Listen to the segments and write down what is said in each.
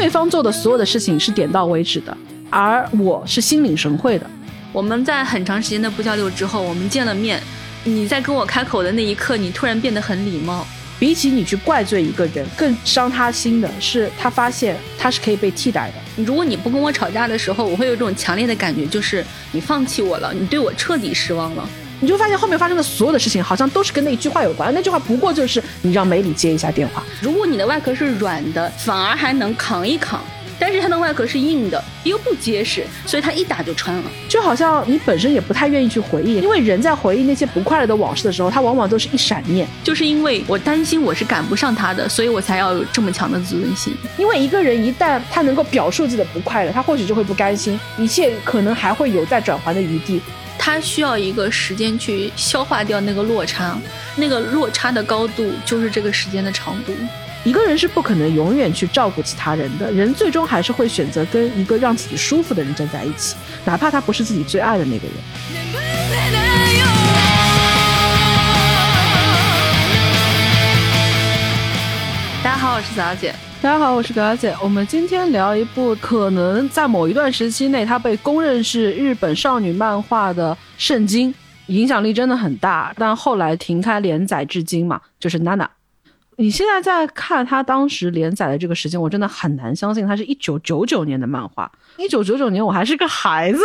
对方做的所有的事情是点到为止的，而我是心领神会的。我们在很长时间的不交流之后，我们见了面，你在跟我开口的那一刻，你突然变得很礼貌。比起你去怪罪一个人，更伤他心的是他发现他是可以被替代的。如果你不跟我吵架的时候，我会有一种强烈的感觉，就是你放弃我了，你对我彻底失望了。你就发现后面发生的所有的事情，好像都是跟那一句话有关。那句话不过就是你让梅里接一下电话。如果你的外壳是软的，反而还能扛一扛。但是它的外壳是硬的，又不结实，所以它一打就穿了。就好像你本身也不太愿意去回忆，因为人在回忆那些不快乐的往事的时候，他往往都是一闪念。就是因为我担心我是赶不上他的，所以我才要有这么强的自尊心。因为一个人一旦他能够表述自己的不快乐，他或许就会不甘心，一切可能还会有再转圜的余地。他需要一个时间去消化掉那个落差，那个落差的高度就是这个时间的长度。一个人是不可能永远去照顾其他人的，人最终还是会选择跟一个让自己舒服的人站在一起，哪怕他不是自己最爱的那个人。大家好，我是小姐。大家好，我是葛小姐。我们今天聊一部可能在某一段时期内，它被公认是日本少女漫画的圣经，影响力真的很大，但后来停开连载至今嘛，就是娜娜。你现在在看他当时连载的这个时间，我真的很难相信，他是一九九九年的漫画。一九九九年我还是个孩子。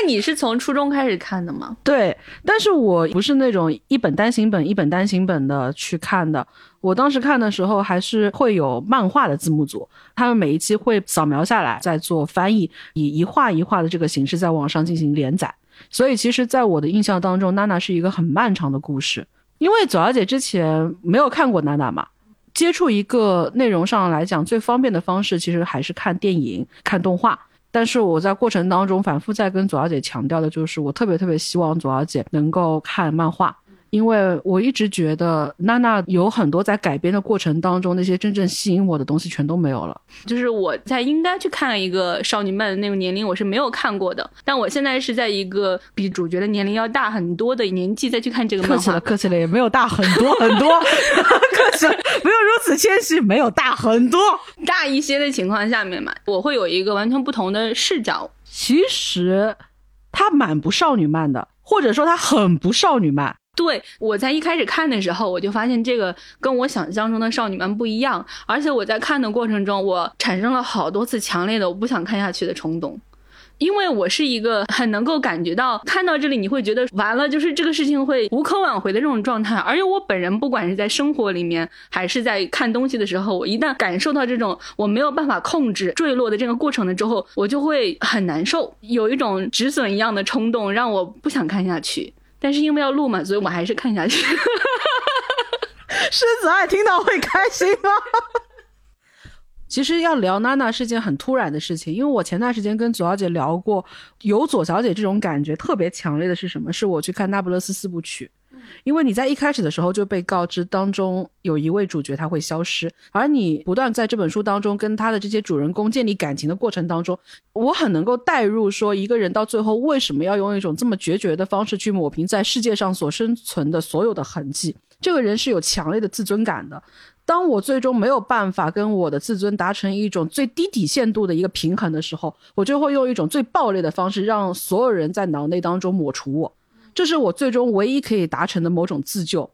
那你是从初中开始看的吗？对，但是我不是那种一本单行本一本单行本的去看的。我当时看的时候还是会有漫画的字幕组，他们每一期会扫描下来，再做翻译，以一画一画的这个形式在网上进行连载。所以其实，在我的印象当中，娜娜是一个很漫长的故事。因为左小姐之前没有看过娜娜嘛，接触一个内容上来讲最方便的方式，其实还是看电影、看动画。但是我在过程当中反复在跟左小姐强调的就是，我特别特别希望左小姐能够看漫画。因为我一直觉得娜娜有很多在改编的过程当中，那些真正吸引我的东西全都没有了。就是我在应该去看一个少女漫的那个年龄，我是没有看过的。但我现在是在一个比主角的年龄要大很多的年纪再去看这个漫画。客气了，客气了，也没有大很多很多。客气，了，没有如此谦虚，没有大很多，大一些的情况下面嘛，我会有一个完全不同的视角。其实，它蛮不少女漫的，或者说它很不少女漫。对，我在一开始看的时候，我就发现这个跟我想象中的少女们不一样，而且我在看的过程中，我产生了好多次强烈的我不想看下去的冲动，因为我是一个很能够感觉到看到这里你会觉得完了，就是这个事情会无可挽回的这种状态，而且我本人不管是在生活里面还是在看东西的时候，我一旦感受到这种我没有办法控制坠落的这个过程了之后，我就会很难受，有一种止损一样的冲动，让我不想看下去。但是因为要录嘛，所以我还是看下去。狮子爱听到会开心吗？其实要聊娜娜是件很突然的事情，因为我前段时间跟左小姐聊过，有左小姐这种感觉特别强烈的是什么？是我去看《那不勒斯四部曲》。因为你在一开始的时候就被告知当中有一位主角他会消失，而你不断在这本书当中跟他的这些主人公建立感情的过程当中，我很能够代入说一个人到最后为什么要用一种这么决绝的方式去抹平在世界上所生存的所有的痕迹。这个人是有强烈的自尊感的。当我最终没有办法跟我的自尊达成一种最低底线度的一个平衡的时候，我就会用一种最暴烈的方式让所有人在脑内当中抹除我。这是我最终唯一可以达成的某种自救。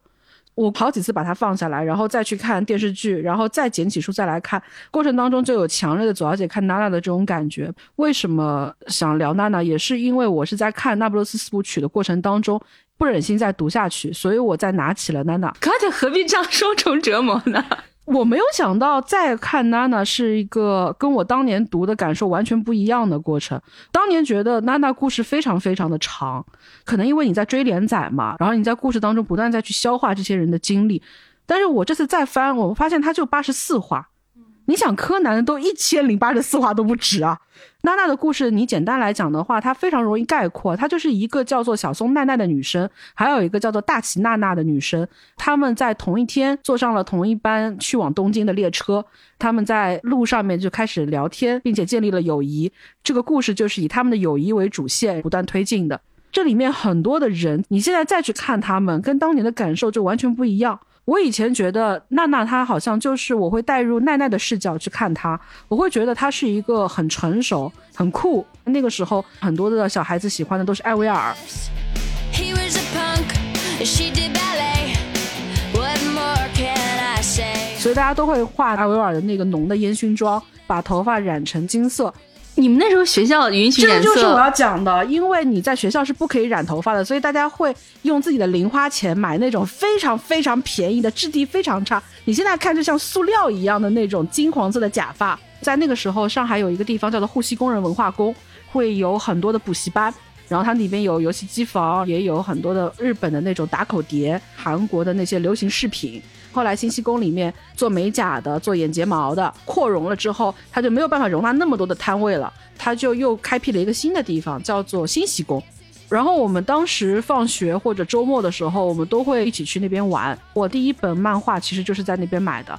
我好几次把它放下来，然后再去看电视剧，然后再捡起书再来看，过程当中就有强烈的左小姐看娜娜的这种感觉。为什么想聊娜娜，也是因为我是在看《那不勒斯四部曲》的过程当中，不忍心再读下去，所以我再拿起了娜娜。可姐何必这样双重折磨呢？我没有想到再看娜娜是一个跟我当年读的感受完全不一样的过程。当年觉得娜娜故事非常非常的长，可能因为你在追连载嘛，然后你在故事当中不断再去消化这些人的经历。但是我这次再翻，我发现它就八十四话。你想柯南都一千零八十四话都不止啊！娜娜的故事，你简单来讲的话，它非常容易概括。她就是一个叫做小松奈奈的女生，还有一个叫做大崎娜娜的女生。他们在同一天坐上了同一班去往东京的列车，他们在路上面就开始聊天，并且建立了友谊。这个故事就是以他们的友谊为主线不断推进的。这里面很多的人，你现在再去看他们，跟当年的感受就完全不一样。我以前觉得娜娜她好像就是我会带入奈奈的视角去看她，我会觉得她是一个很成熟、很酷。那个时候很多的小孩子喜欢的都是艾薇儿。所以大家都会画艾薇儿的那个浓的烟熏妆，把头发染成金色。你们那时候学校允许染色？这就是我要讲的，因为你在学校是不可以染头发的，所以大家会用自己的零花钱买那种非常非常便宜的、质地非常差，你现在看就像塑料一样的那种金黄色的假发。在那个时候，上海有一个地方叫做沪西工人文化宫，会有很多的补习班，然后它里边有游戏机房，也有很多的日本的那种打口碟、韩国的那些流行饰品。后来新西宫里面做美甲的、做眼睫毛的扩容了之后，他就没有办法容纳那么多的摊位了，他就又开辟了一个新的地方，叫做新西宫。然后我们当时放学或者周末的时候，我们都会一起去那边玩。我第一本漫画其实就是在那边买的。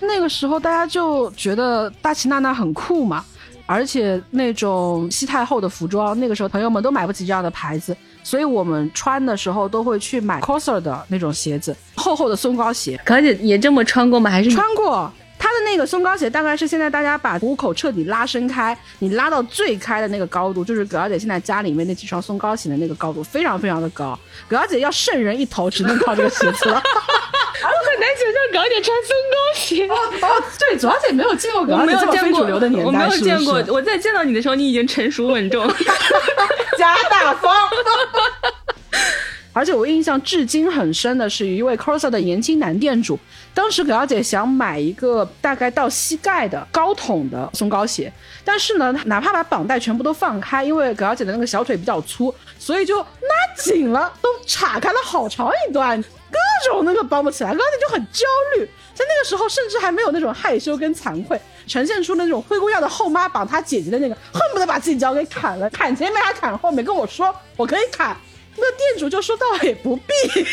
那个时候大家就觉得大齐娜娜很酷嘛，而且那种西太后的服装，那个时候朋友们都买不起这样的牌子。所以我们穿的时候都会去买 coser 的那种鞋子，厚厚的松糕鞋。可姐也这么穿过吗？还是穿过？它的那个松糕鞋大概是现在大家把虎口彻底拉伸开，你拉到最开的那个高度，就是葛小姐现在家里面那几双松糕鞋的那个高度，非常非常的高。葛小姐要胜人一头，只能靠这个鞋子了。我很难想象葛小姐穿松糕鞋。哦，对，主要是没有见过葛小姐这么非主流的年代，我没有见过。我在见到你的时候，你已经成熟稳重，加大方。而且我印象至今很深的是，一位 coser 的年轻男店主，当时葛小姐想买一个大概到膝盖的高筒的松糕鞋，但是呢，哪怕把绑带全部都放开，因为葛小姐的那个小腿比较粗，所以就拉紧了，都岔开了好长一段，各种那个绑不起来，葛小姐就很焦虑，在那个时候甚至还没有那种害羞跟惭愧，呈现出那种灰姑娘的后妈绑她姐姐的那个，恨不得把自己脚给砍了，砍前面还砍后面，跟我说我可以砍。那店主就说：“倒也不必。”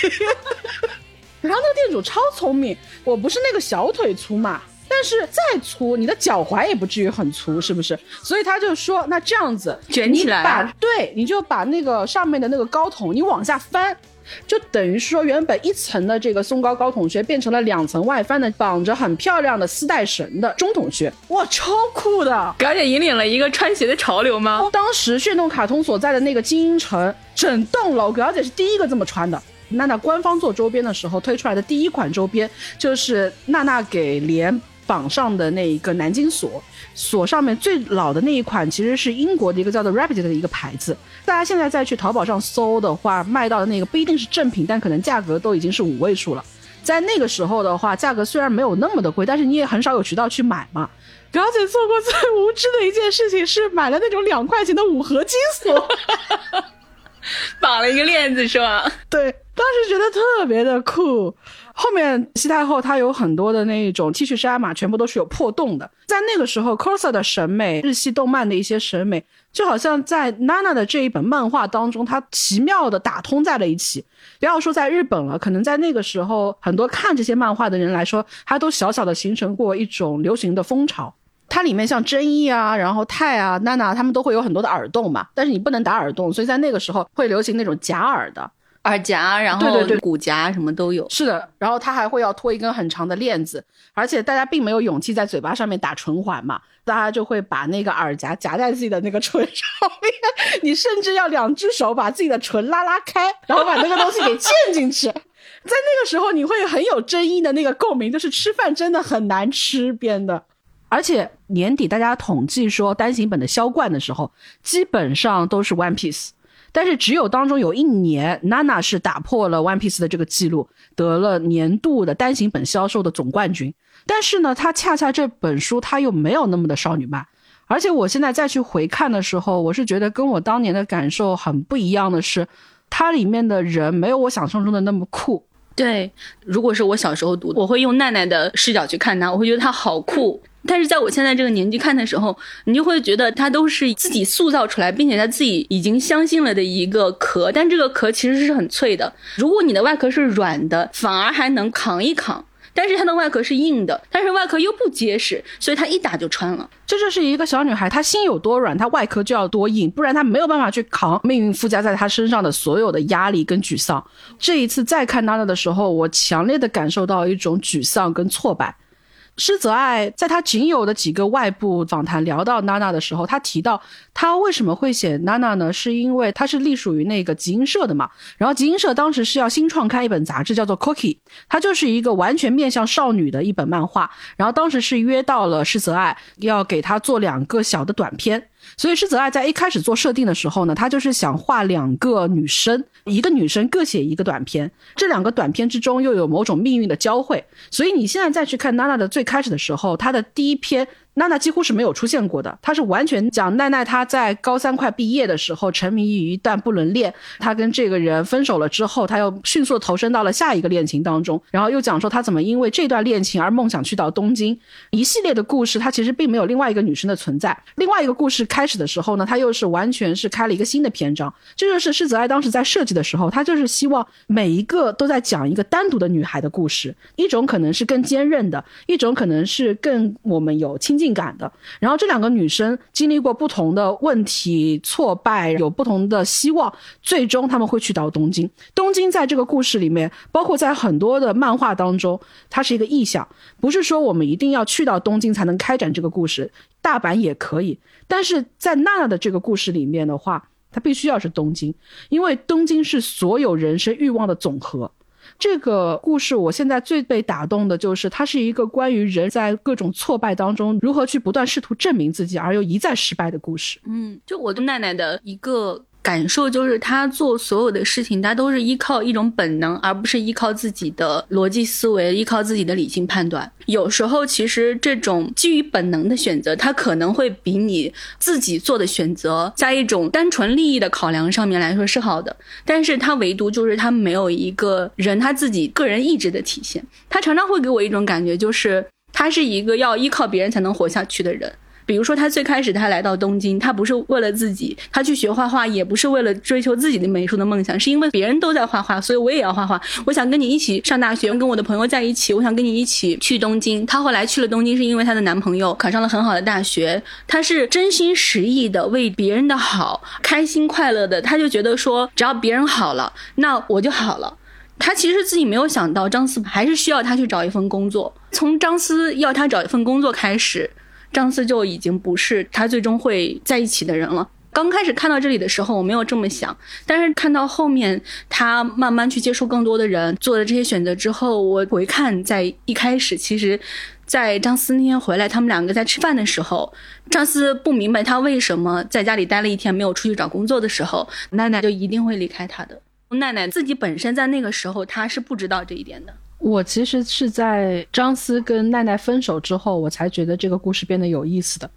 然后那个店主超聪明，我不是那个小腿粗嘛，但是再粗，你的脚踝也不至于很粗，是不是？所以他就说：“那这样子卷起来，啊对，你就把那个上面的那个高筒你往下翻。”就等于是说，原本一层的这个松糕高筒靴变成了两层外翻的，绑着很漂亮的丝带绳的中筒靴，哇，超酷的！表姐引领了一个穿鞋的潮流吗？当时炫动卡通所在的那个精英城，整栋楼，表姐是第一个这么穿的。娜娜官方做周边的时候推出来的第一款周边，就是娜娜给连绑上的那一个南京锁。锁上面最老的那一款其实是英国的一个叫做 Rabbit 的一个牌子。大家现在再去淘宝上搜的话，卖到的那个不一定是正品，但可能价格都已经是五位数了。在那个时候的话，价格虽然没有那么的贵，但是你也很少有渠道去买嘛。表姐做过最无知的一件事情是买了那种两块钱的五合金锁，绑了一个链子是吧？对，当时觉得特别的酷。后面西太后她有很多的那种 T 恤衫嘛，全部都是有破洞的。在那个时候，coser 的审美、日系动漫的一些审美，就好像在 Nana 的这一本漫画当中，它奇妙的打通在了一起。不要说在日本了，可能在那个时候，很多看这些漫画的人来说，它都小小的形成过一种流行的风潮。它里面像真一啊，然后泰啊、Nana 他们都会有很多的耳洞嘛，但是你不能打耳洞，所以在那个时候会流行那种假耳的。耳夹，然后对对对，骨夹什么都有。是的，然后他还会要拖一根很长的链子，而且大家并没有勇气在嘴巴上面打唇环嘛，大家就会把那个耳夹夹在自己的那个唇上面，你甚至要两只手把自己的唇拉拉开，然后把那个东西给嵌进去。在那个时候，你会很有争议的那个共鸣，就是吃饭真的很难吃编的。而且年底大家统计说单行本的销冠的时候，基本上都是 One Piece。但是只有当中有一年，Nana 是打破了 One Piece 的这个记录，得了年度的单行本销售的总冠军。但是呢，它恰恰这本书它又没有那么的少女漫，而且我现在再去回看的时候，我是觉得跟我当年的感受很不一样的是，它里面的人没有我想象中的那么酷。对，如果是我小时候读，我会用奈奈的视角去看它，我会觉得它好酷。但是在我现在这个年纪看的时候，你就会觉得它都是自己塑造出来，并且他自己已经相信了的一个壳。但这个壳其实是很脆的，如果你的外壳是软的，反而还能扛一扛。但是它的外壳是硬的，但是外壳又不结实，所以它一打就穿了。这就是一个小女孩，她心有多软，她外壳就要多硬，不然她没有办法去扛命运附加在她身上的所有的压力跟沮丧。这一次再看娜娜的时候，我强烈的感受到一种沮丧跟挫败。施泽爱在他仅有的几个外部访谈聊到娜娜的时候，他提到他为什么会写娜娜呢？是因为他是隶属于那个集英社的嘛。然后集英社当时是要新创刊一本杂志，叫做《Cookie》，它就是一个完全面向少女的一本漫画。然后当时是约到了施泽爱，要给他做两个小的短片。所以施泽爱在一开始做设定的时候呢，他就是想画两个女生，一个女生各写一个短片，这两个短片之中又有某种命运的交汇。所以你现在再去看娜娜的最开始的时候，她的第一篇。娜娜几乎是没有出现过的，她是完全讲奈奈她在高三快毕业的时候沉迷于一段不伦恋，她跟这个人分手了之后，她又迅速投身到了下一个恋情当中，然后又讲说她怎么因为这段恋情而梦想去到东京，一系列的故事，她其实并没有另外一个女生的存在。另外一个故事开始的时候呢，她又是完全是开了一个新的篇章，这就是世泽爱当时在设计的时候，她就是希望每一个都在讲一个单独的女孩的故事，一种可能是更坚韧的，一种可能是更我们有亲近。感的，然后这两个女生经历过不同的问题挫败，有不同的希望，最终他们会去到东京。东京在这个故事里面，包括在很多的漫画当中，它是一个意象，不是说我们一定要去到东京才能开展这个故事，大阪也可以。但是在娜娜的这个故事里面的话，它必须要是东京，因为东京是所有人生欲望的总和。这个故事，我现在最被打动的就是，它是一个关于人在各种挫败当中如何去不断试图证明自己，而又一再失败的故事。嗯，就我对奈奈的一个。感受就是，他做所有的事情，他都是依靠一种本能，而不是依靠自己的逻辑思维，依靠自己的理性判断。有时候，其实这种基于本能的选择，他可能会比你自己做的选择，在一种单纯利益的考量上面来说是好的。但是，他唯独就是他没有一个人他自己个人意志的体现。他常常会给我一种感觉，就是他是一个要依靠别人才能活下去的人。比如说，他最开始他来到东京，他不是为了自己，他去学画画也不是为了追求自己的美术的梦想，是因为别人都在画画，所以我也要画画。我想跟你一起上大学，跟我的朋友在一起，我想跟你一起去东京。她后来去了东京，是因为她的男朋友考上了很好的大学，她是真心实意的为别人的好，开心快乐的。她就觉得说，只要别人好了，那我就好了。她其实自己没有想到，张思还是需要她去找一份工作。从张思要她找一份工作开始。张思就已经不是他最终会在一起的人了。刚开始看到这里的时候，我没有这么想，但是看到后面他慢慢去接触更多的人，做了这些选择之后，我回看在一开始，其实，在张思那天回来，他们两个在吃饭的时候，张思不明白他为什么在家里待了一天没有出去找工作的时候，奈奈就一定会离开他的。奈奈自己本身在那个时候，他是不知道这一点的。我其实是在张思跟奈奈分手之后，我才觉得这个故事变得有意思的。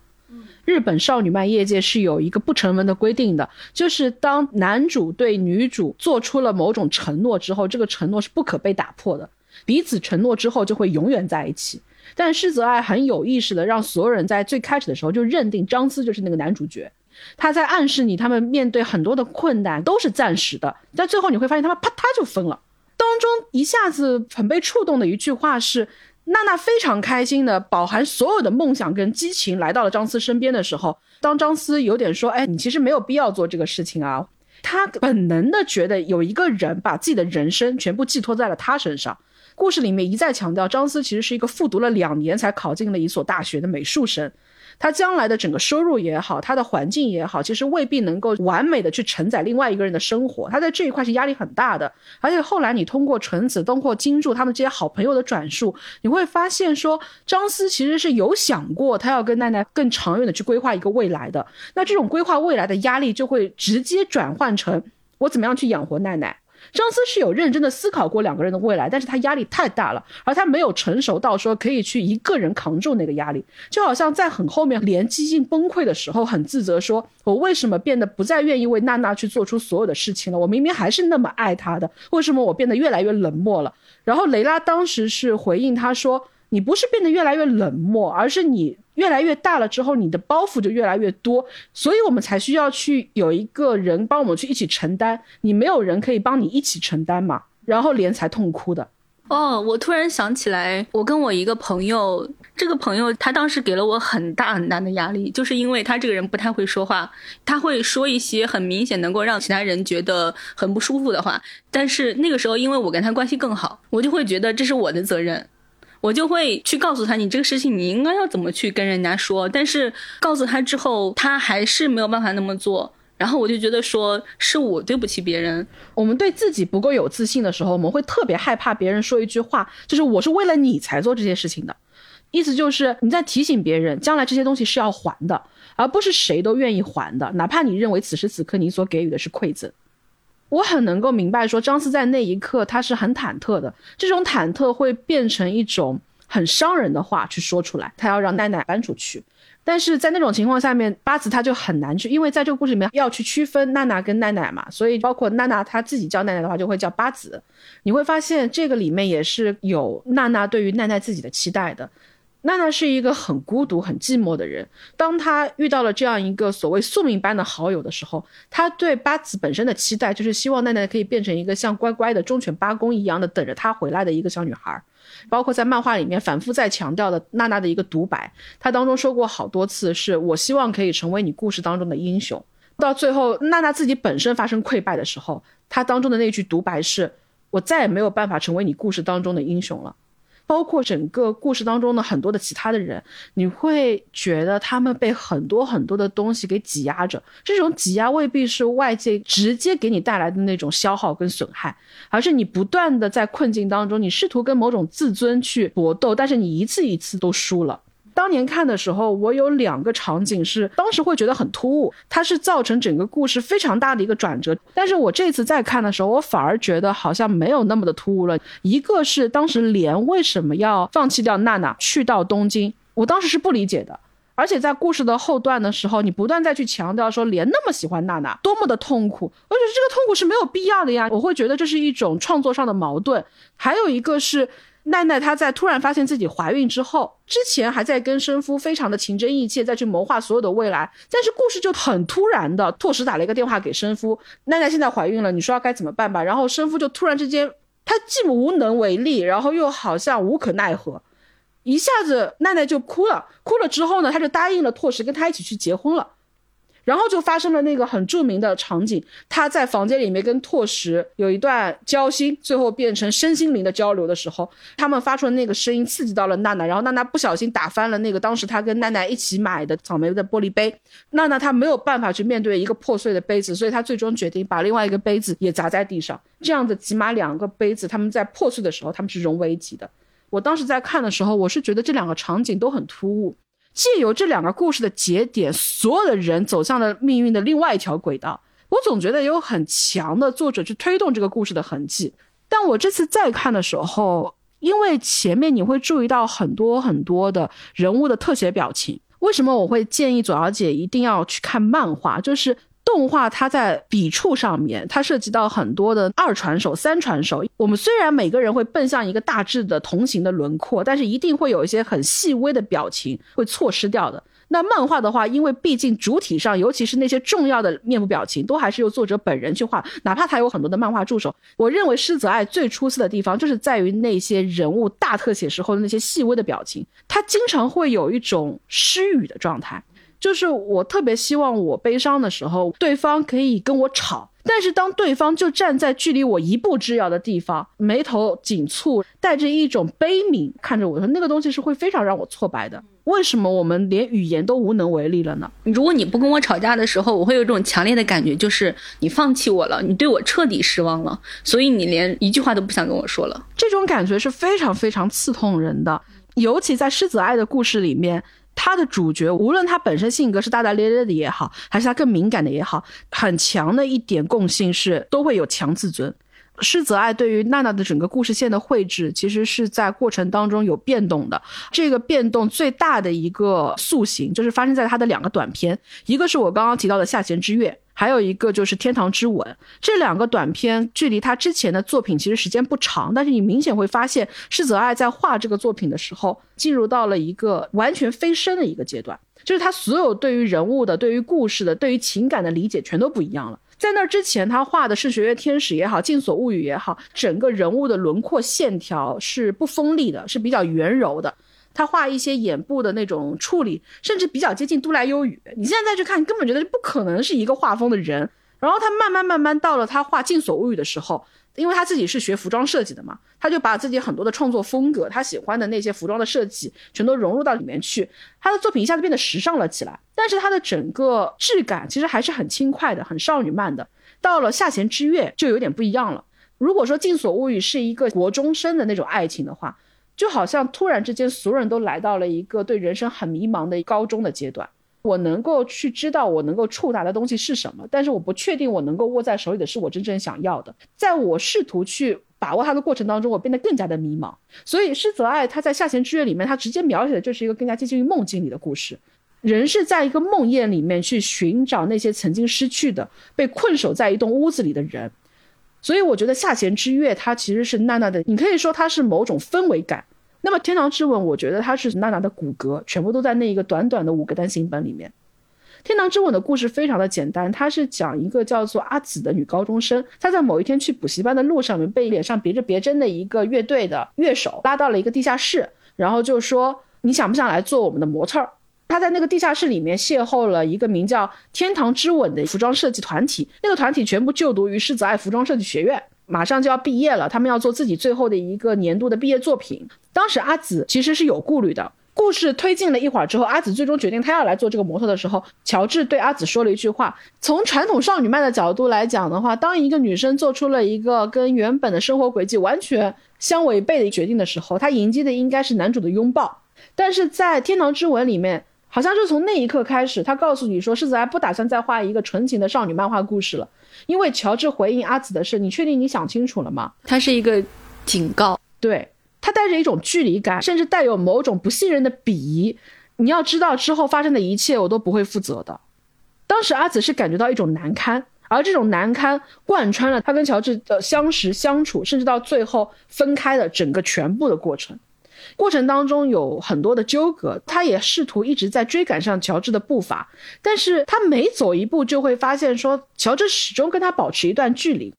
日本少女漫业界是有一个不成文的规定的，就是当男主对女主做出了某种承诺之后，这个承诺是不可被打破的，彼此承诺之后就会永远在一起。但施泽爱很有意识的让所有人在最开始的时候就认定张思就是那个男主角，他在暗示你他们面对很多的困难都是暂时的，但最后你会发现他们啪嗒就分了。当中一下子很被触动的一句话是，娜娜非常开心的，饱含所有的梦想跟激情来到了张思身边的时候，当张思有点说，哎，你其实没有必要做这个事情啊，他本能的觉得有一个人把自己的人生全部寄托在了他身上。故事里面一再强调，张思其实是一个复读了两年才考进了一所大学的美术生。他将来的整个收入也好，他的环境也好，其实未必能够完美的去承载另外一个人的生活。他在这一块是压力很大的。而且后来你通过纯子、通过金柱他们这些好朋友的转述，你会发现说，张思其实是有想过他要跟奈奈更长远的去规划一个未来的。那这种规划未来的压力就会直接转换成我怎么样去养活奈奈。张思是有认真的思考过两个人的未来，但是他压力太大了，而他没有成熟到说可以去一个人扛住那个压力，就好像在很后面连几近崩溃的时候，很自责，说我为什么变得不再愿意为娜娜去做出所有的事情了？我明明还是那么爱她的，为什么我变得越来越冷漠了？然后雷拉当时是回应他说。你不是变得越来越冷漠，而是你越来越大了之后，你的包袱就越来越多，所以我们才需要去有一个人帮我们去一起承担。你没有人可以帮你一起承担嘛？然后莲才痛哭的，哦，我突然想起来，我跟我一个朋友，这个朋友他当时给了我很大很大的压力，就是因为他这个人不太会说话，他会说一些很明显能够让其他人觉得很不舒服的话。但是那个时候，因为我跟他关系更好，我就会觉得这是我的责任，我就会去告诉他，你这个事情你应该要怎么去跟人家说。但是告诉他之后，他还是没有办法那么做。然后我就觉得说是我对不起别人。我们对自己不够有自信的时候，我们会特别害怕别人说一句话，就是我是为了你才做这些事情的，意思就是你在提醒别人，将来这些东西是要还的，而不是谁都愿意还的，哪怕你认为此时此刻你所给予的是馈赠。我很能够明白说张思在那一刻他是很忐忑的，这种忐忑会变成一种很伤人的话去说出来，他要让奈奈搬出去。但是在那种情况下面，八子他就很难去，因为在这个故事里面要去区分娜娜跟奈奈嘛，所以包括娜娜她自己叫奈奈的话，就会叫八子。你会发现这个里面也是有娜娜对于奈奈自己的期待的。娜娜是一个很孤独、很寂寞的人，当她遇到了这样一个所谓宿命般的好友的时候，她对八子本身的期待就是希望奈奈可以变成一个像乖乖的忠犬八公一样的等着他回来的一个小女孩。包括在漫画里面反复在强调的娜娜的一个独白，她当中说过好多次，是我希望可以成为你故事当中的英雄。到最后，娜娜自己本身发生溃败的时候，她当中的那句独白是：我再也没有办法成为你故事当中的英雄了。包括整个故事当中的很多的其他的人，你会觉得他们被很多很多的东西给挤压着。这种挤压未必是外界直接给你带来的那种消耗跟损害，而是你不断的在困境当中，你试图跟某种自尊去搏斗，但是你一次一次都输了。当年看的时候，我有两个场景是当时会觉得很突兀，它是造成整个故事非常大的一个转折。但是我这次再看的时候，我反而觉得好像没有那么的突兀了。一个是当时莲为什么要放弃掉娜娜去到东京，我当时是不理解的。而且在故事的后段的时候，你不断再去强调说莲那么喜欢娜娜，多么的痛苦，而且这个痛苦是没有必要的呀。我会觉得这是一种创作上的矛盾。还有一个是。奈奈她在突然发现自己怀孕之后，之前还在跟生夫非常的情真意切，再去谋划所有的未来，但是故事就很突然的，拓实打了一个电话给生夫，奈奈现在怀孕了，你说要该怎么办吧？然后生夫就突然之间，他既无能为力，然后又好像无可奈何，一下子奈奈就哭了，哭了之后呢，他就答应了拓实跟他一起去结婚了。然后就发生了那个很著名的场景，他在房间里面跟拓实有一段交心，最后变成身心灵的交流的时候，他们发出的那个声音刺激到了娜娜，然后娜娜不小心打翻了那个当时他跟奈奈一起买的草莓的玻璃杯，娜娜她没有办法去面对一个破碎的杯子，所以她最终决定把另外一个杯子也砸在地上，这样子起码两个杯子他们在破碎的时候他们是融为一体的。我当时在看的时候，我是觉得这两个场景都很突兀。借由这两个故事的节点，所有的人走向了命运的另外一条轨道。我总觉得有很强的作者去推动这个故事的痕迹。但我这次再看的时候，因为前面你会注意到很多很多的人物的特写表情。为什么我会建议左小姐一定要去看漫画？就是。动画它在笔触上面，它涉及到很多的二传手、三传手。我们虽然每个人会奔向一个大致的同行的轮廓，但是一定会有一些很细微的表情会错失掉的。那漫画的话，因为毕竟主体上，尤其是那些重要的面部表情，都还是由作者本人去画，哪怕他有很多的漫画助手。我认为施泽爱最出色的地方，就是在于那些人物大特写时候的那些细微的表情，他经常会有一种失语的状态。就是我特别希望我悲伤的时候，对方可以跟我吵，但是当对方就站在距离我一步之遥的地方，眉头紧蹙，带着一种悲悯看着我说，那个东西是会非常让我挫败的。为什么我们连语言都无能为力了呢？如果你不跟我吵架的时候，我会有一种强烈的感觉，就是你放弃我了，你对我彻底失望了，所以你连一句话都不想跟我说了。这种感觉是非常非常刺痛人的，尤其在狮子爱的故事里面。他的主角，无论他本身性格是大大咧咧的也好，还是他更敏感的也好，很强的一点共性是都会有强自尊。施泽爱对于娜娜的整个故事线的绘制，其实是在过程当中有变动的。这个变动最大的一个塑形，就是发生在他的两个短片，一个是我刚刚提到的《下弦之月》。还有一个就是《天堂之吻》，这两个短片距离他之前的作品其实时间不长，但是你明显会发现施泽爱在画这个作品的时候，进入到了一个完全飞升的一个阶段，就是他所有对于人物的、对于故事的、对于情感的理解全都不一样了。在那之前，他画的是《学院天使》也好，《镜所物语》也好，整个人物的轮廓线条是不锋利的，是比较圆柔的。他画一些眼部的那种处理，甚至比较接近都来优雨。你现在再去看，根本觉得不可能是一个画风的人。然后他慢慢慢慢到了他画《镜所物语》的时候。因为他自己是学服装设计的嘛，他就把自己很多的创作风格，他喜欢的那些服装的设计，全都融入到里面去。他的作品一下子变得时尚了起来，但是他的整个质感其实还是很轻快的，很少女漫的。到了下弦之月就有点不一样了。如果说《镜所物语》是一个国中生的那种爱情的话，就好像突然之间所有人都来到了一个对人生很迷茫的高中的阶段。我能够去知道我能够触达的东西是什么，但是我不确定我能够握在手里的是我真正想要的。在我试图去把握它的过程当中，我变得更加的迷茫。所以施泽爱他在《下弦之月》里面，他直接描写的就是一个更加接近于梦境里的故事。人是在一个梦魇里面去寻找那些曾经失去的、被困守在一栋屋子里的人。所以我觉得《下弦之月》它其实是娜娜的，你可以说它是某种氛围感。那么《天堂之吻》，我觉得它是娜娜的骨骼，全部都在那一个短短的五个单行本里面。《天堂之吻》的故事非常的简单，它是讲一个叫做阿紫的女高中生，她在某一天去补习班的路上面，被脸上别着别针的一个乐队的乐手拉到了一个地下室，然后就说你想不想来做我们的模特儿？她在那个地下室里面邂逅了一个名叫《天堂之吻》的服装设计团体，那个团体全部就读于狮子爱服装设计学院。马上就要毕业了，他们要做自己最后的一个年度的毕业作品。当时阿紫其实是有顾虑的。故事推进了一会儿之后，阿紫最终决定她要来做这个模特的时候，乔治对阿紫说了一句话：从传统少女漫的角度来讲的话，当一个女生做出了一个跟原本的生活轨迹完全相违背的决定的时候，她迎接的应该是男主的拥抱。但是在《天堂之吻》里面，好像就从那一刻开始，他告诉你说，世子还不打算再画一个纯情的少女漫画故事了。因为乔治回应阿紫的是：“你确定你想清楚了吗？”他是一个警告，对他带着一种距离感，甚至带有某种不信任的鄙夷。你要知道，之后发生的一切我都不会负责的。当时阿紫是感觉到一种难堪，而这种难堪贯穿了他跟乔治的相识、相处，甚至到最后分开的整个全部的过程。过程当中有很多的纠葛，他也试图一直在追赶上乔治的步伐，但是他每走一步就会发现说，乔治始终跟他保持一段距离。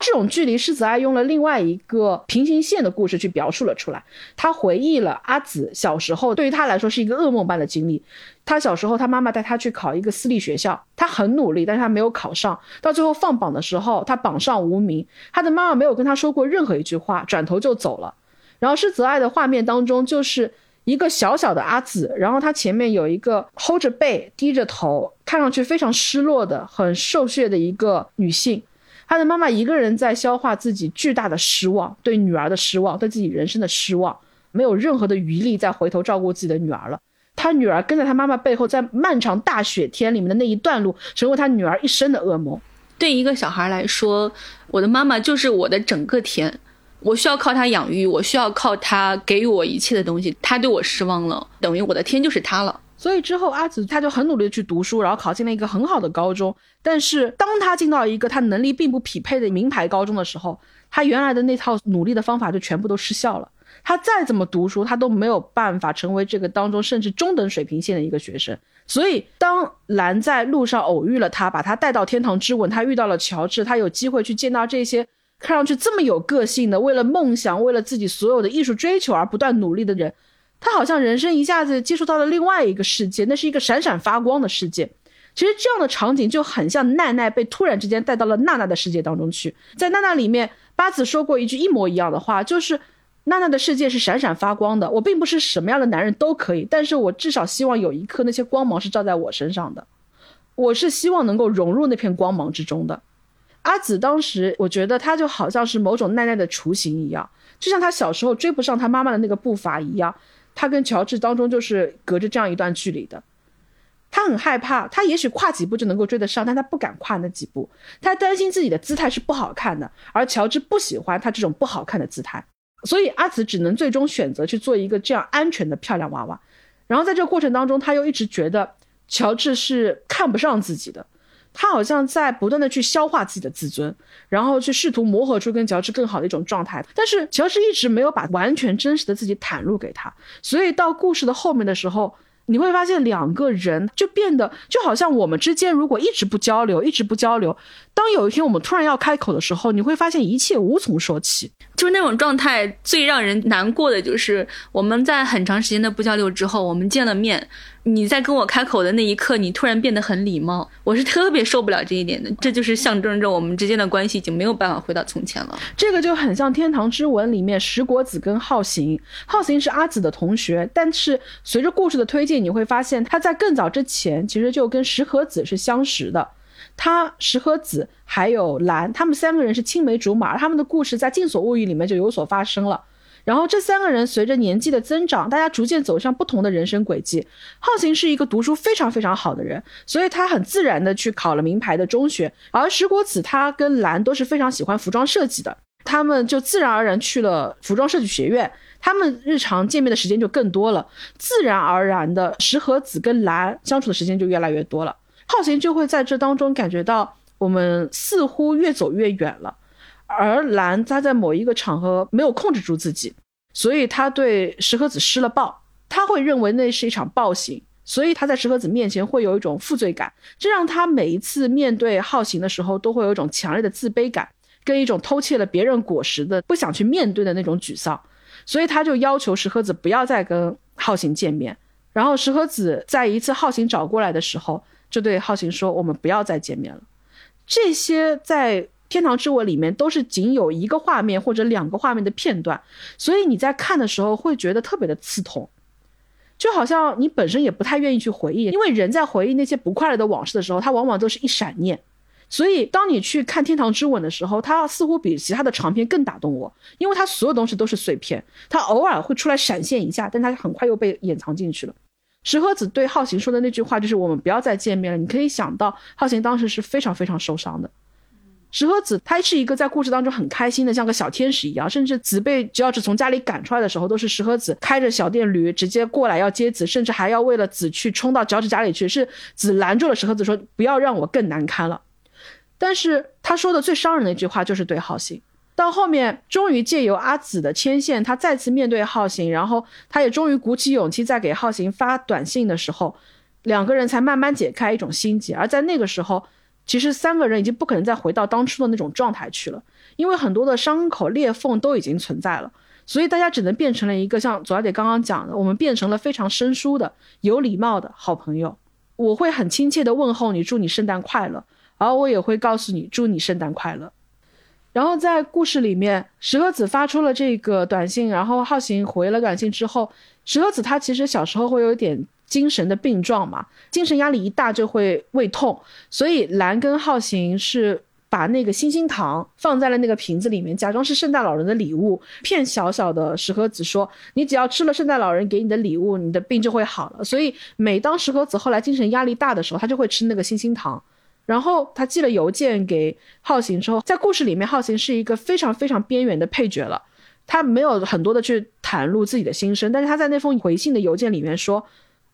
这种距离，狮子爱用了另外一个平行线的故事去描述了出来。他回忆了阿紫小时候，对于他来说是一个噩梦般的经历。他小时候，他妈妈带他去考一个私立学校，他很努力，但是他没有考上。到最后放榜的时候，他榜上无名，他的妈妈没有跟他说过任何一句话，转头就走了。然后是泽爱的画面当中，就是一个小小的阿紫，然后她前面有一个 hold 着背、低着头，看上去非常失落的、很受血的一个女性。她的妈妈一个人在消化自己巨大的失望，对女儿的失望，对自己人生的失望，没有任何的余力再回头照顾自己的女儿了。她女儿跟在她妈妈背后，在漫长大雪天里面的那一段路，成为她女儿一生的噩梦。对一个小孩来说，我的妈妈就是我的整个天。我需要靠他养育，我需要靠他给予我一切的东西。他对我失望了，等于我的天就是他了。所以之后阿紫他就很努力的去读书，然后考进了一个很好的高中。但是当他进到一个他能力并不匹配的名牌高中的时候，他原来的那套努力的方法就全部都失效了。他再怎么读书，他都没有办法成为这个当中甚至中等水平线的一个学生。所以当兰在路上偶遇了他，把他带到天堂之吻，他遇到了乔治，他有机会去见到这些。看上去这么有个性的，为了梦想，为了自己所有的艺术追求而不断努力的人，他好像人生一下子接触到了另外一个世界，那是一个闪闪发光的世界。其实这样的场景就很像奈奈被突然之间带到了娜娜的世界当中去。在娜娜里面，八子说过一句一模一样的话，就是娜娜的世界是闪闪发光的。我并不是什么样的男人都可以，但是我至少希望有一刻那些光芒是照在我身上的。我是希望能够融入那片光芒之中的。阿紫当时，我觉得她就好像是某种奈奈的雏形一样，就像她小时候追不上她妈妈的那个步伐一样，她跟乔治当中就是隔着这样一段距离的。她很害怕，她也许跨几步就能够追得上，但她不敢跨那几步，她担心自己的姿态是不好看的，而乔治不喜欢她这种不好看的姿态，所以阿紫只能最终选择去做一个这样安全的漂亮娃娃。然后在这个过程当中，她又一直觉得乔治是看不上自己的。他好像在不断的去消化自己的自尊，然后去试图磨合出跟乔治更好的一种状态。但是乔治一直没有把完全真实的自己袒露给他，所以到故事的后面的时候，你会发现两个人就变得就好像我们之间如果一直不交流，一直不交流，当有一天我们突然要开口的时候，你会发现一切无从说起。就是那种状态最让人难过的就是我们在很长时间的不交流之后，我们见了面。你在跟我开口的那一刻，你突然变得很礼貌，我是特别受不了这一点的。这就是象征着我们之间的关系已经没有办法回到从前了。这个就很像《天堂之吻》里面石果子跟浩行，浩行是阿紫的同学，但是随着故事的推进，你会发现他在更早之前其实就跟石和子是相识的。他石和子还有兰，他们三个人是青梅竹马，他们的故事在《镜所物语》里面就有所发生了。然后这三个人随着年纪的增长，大家逐渐走向不同的人生轨迹。浩行是一个读书非常非常好的人，所以他很自然的去考了名牌的中学。而石国子他跟兰都是非常喜欢服装设计的，他们就自然而然去了服装设计学院。他们日常见面的时间就更多了，自然而然的石和子跟兰相处的时间就越来越多了。浩行就会在这当中感觉到我们似乎越走越远了。而兰他在某一个场合没有控制住自己，所以他对石河子施了暴。他会认为那是一场暴行，所以他在石河子面前会有一种负罪感，这让他每一次面对浩行的时候都会有一种强烈的自卑感，跟一种偷窃了别人果实的不想去面对的那种沮丧。所以他就要求石河子不要再跟浩行见面。然后石河子在一次浩行找过来的时候，就对浩行说：“我们不要再见面了。”这些在。天堂之吻里面都是仅有一个画面或者两个画面的片段，所以你在看的时候会觉得特别的刺痛，就好像你本身也不太愿意去回忆，因为人在回忆那些不快乐的往事的时候，他往往都是一闪念。所以当你去看天堂之吻的时候，它似乎比其他的长片更打动我，因为它所有东西都是碎片，它偶尔会出来闪现一下，但它很快又被掩藏进去了。石河子对浩行说的那句话就是“我们不要再见面了”，你可以想到浩行当时是非常非常受伤的。石河子他是一个在故事当中很开心的，像个小天使一样。甚至子被只要是从家里赶出来的时候，都是石河子开着小电驴直接过来要接子，甚至还要为了子去冲到脚趾家里去。是子拦住了石河子，说不要让我更难堪了。但是他说的最伤人的一句话就是对浩行。到后面终于借由阿紫的牵线，他再次面对浩行，然后他也终于鼓起勇气在给浩行发短信的时候，两个人才慢慢解开一种心结。而在那个时候。其实三个人已经不可能再回到当初的那种状态去了，因为很多的伤口裂缝都已经存在了，所以大家只能变成了一个像左小姐刚刚讲的，我们变成了非常生疏的、有礼貌的好朋友。我会很亲切的问候你，祝你圣诞快乐，而我也会告诉你，祝你圣诞快乐。然后在故事里面，石河子发出了这个短信，然后浩行回了短信之后，石河子他其实小时候会有点。精神的病状嘛，精神压力一大就会胃痛，所以蓝跟浩行是把那个星星糖放在了那个瓶子里面，假装是圣诞老人的礼物，骗小小的石河子说，你只要吃了圣诞老人给你的礼物，你的病就会好了。所以每当石河子后来精神压力大的时候，他就会吃那个星星糖。然后他寄了邮件给浩行之后，在故事里面，浩行是一个非常非常边缘的配角了，他没有很多的去袒露自己的心声，但是他在那封回信的邮件里面说。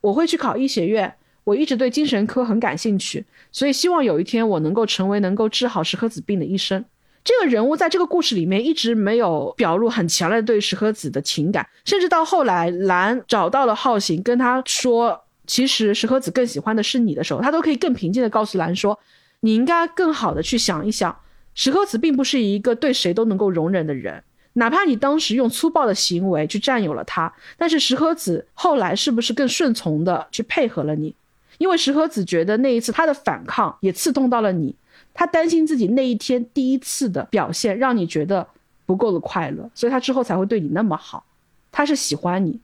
我会去考医学院，我一直对精神科很感兴趣，所以希望有一天我能够成为能够治好石河子病的医生。这个人物在这个故事里面一直没有表露很强烈对石河子的情感，甚至到后来兰找到了浩行，跟他说其实石河子更喜欢的是你的时候，他都可以更平静的告诉兰说，你应该更好的去想一想，石河子并不是一个对谁都能够容忍的人。哪怕你当时用粗暴的行为去占有了他，但是石河子后来是不是更顺从的去配合了你？因为石河子觉得那一次他的反抗也刺痛到了你，他担心自己那一天第一次的表现让你觉得不够的快乐，所以他之后才会对你那么好。他是喜欢你。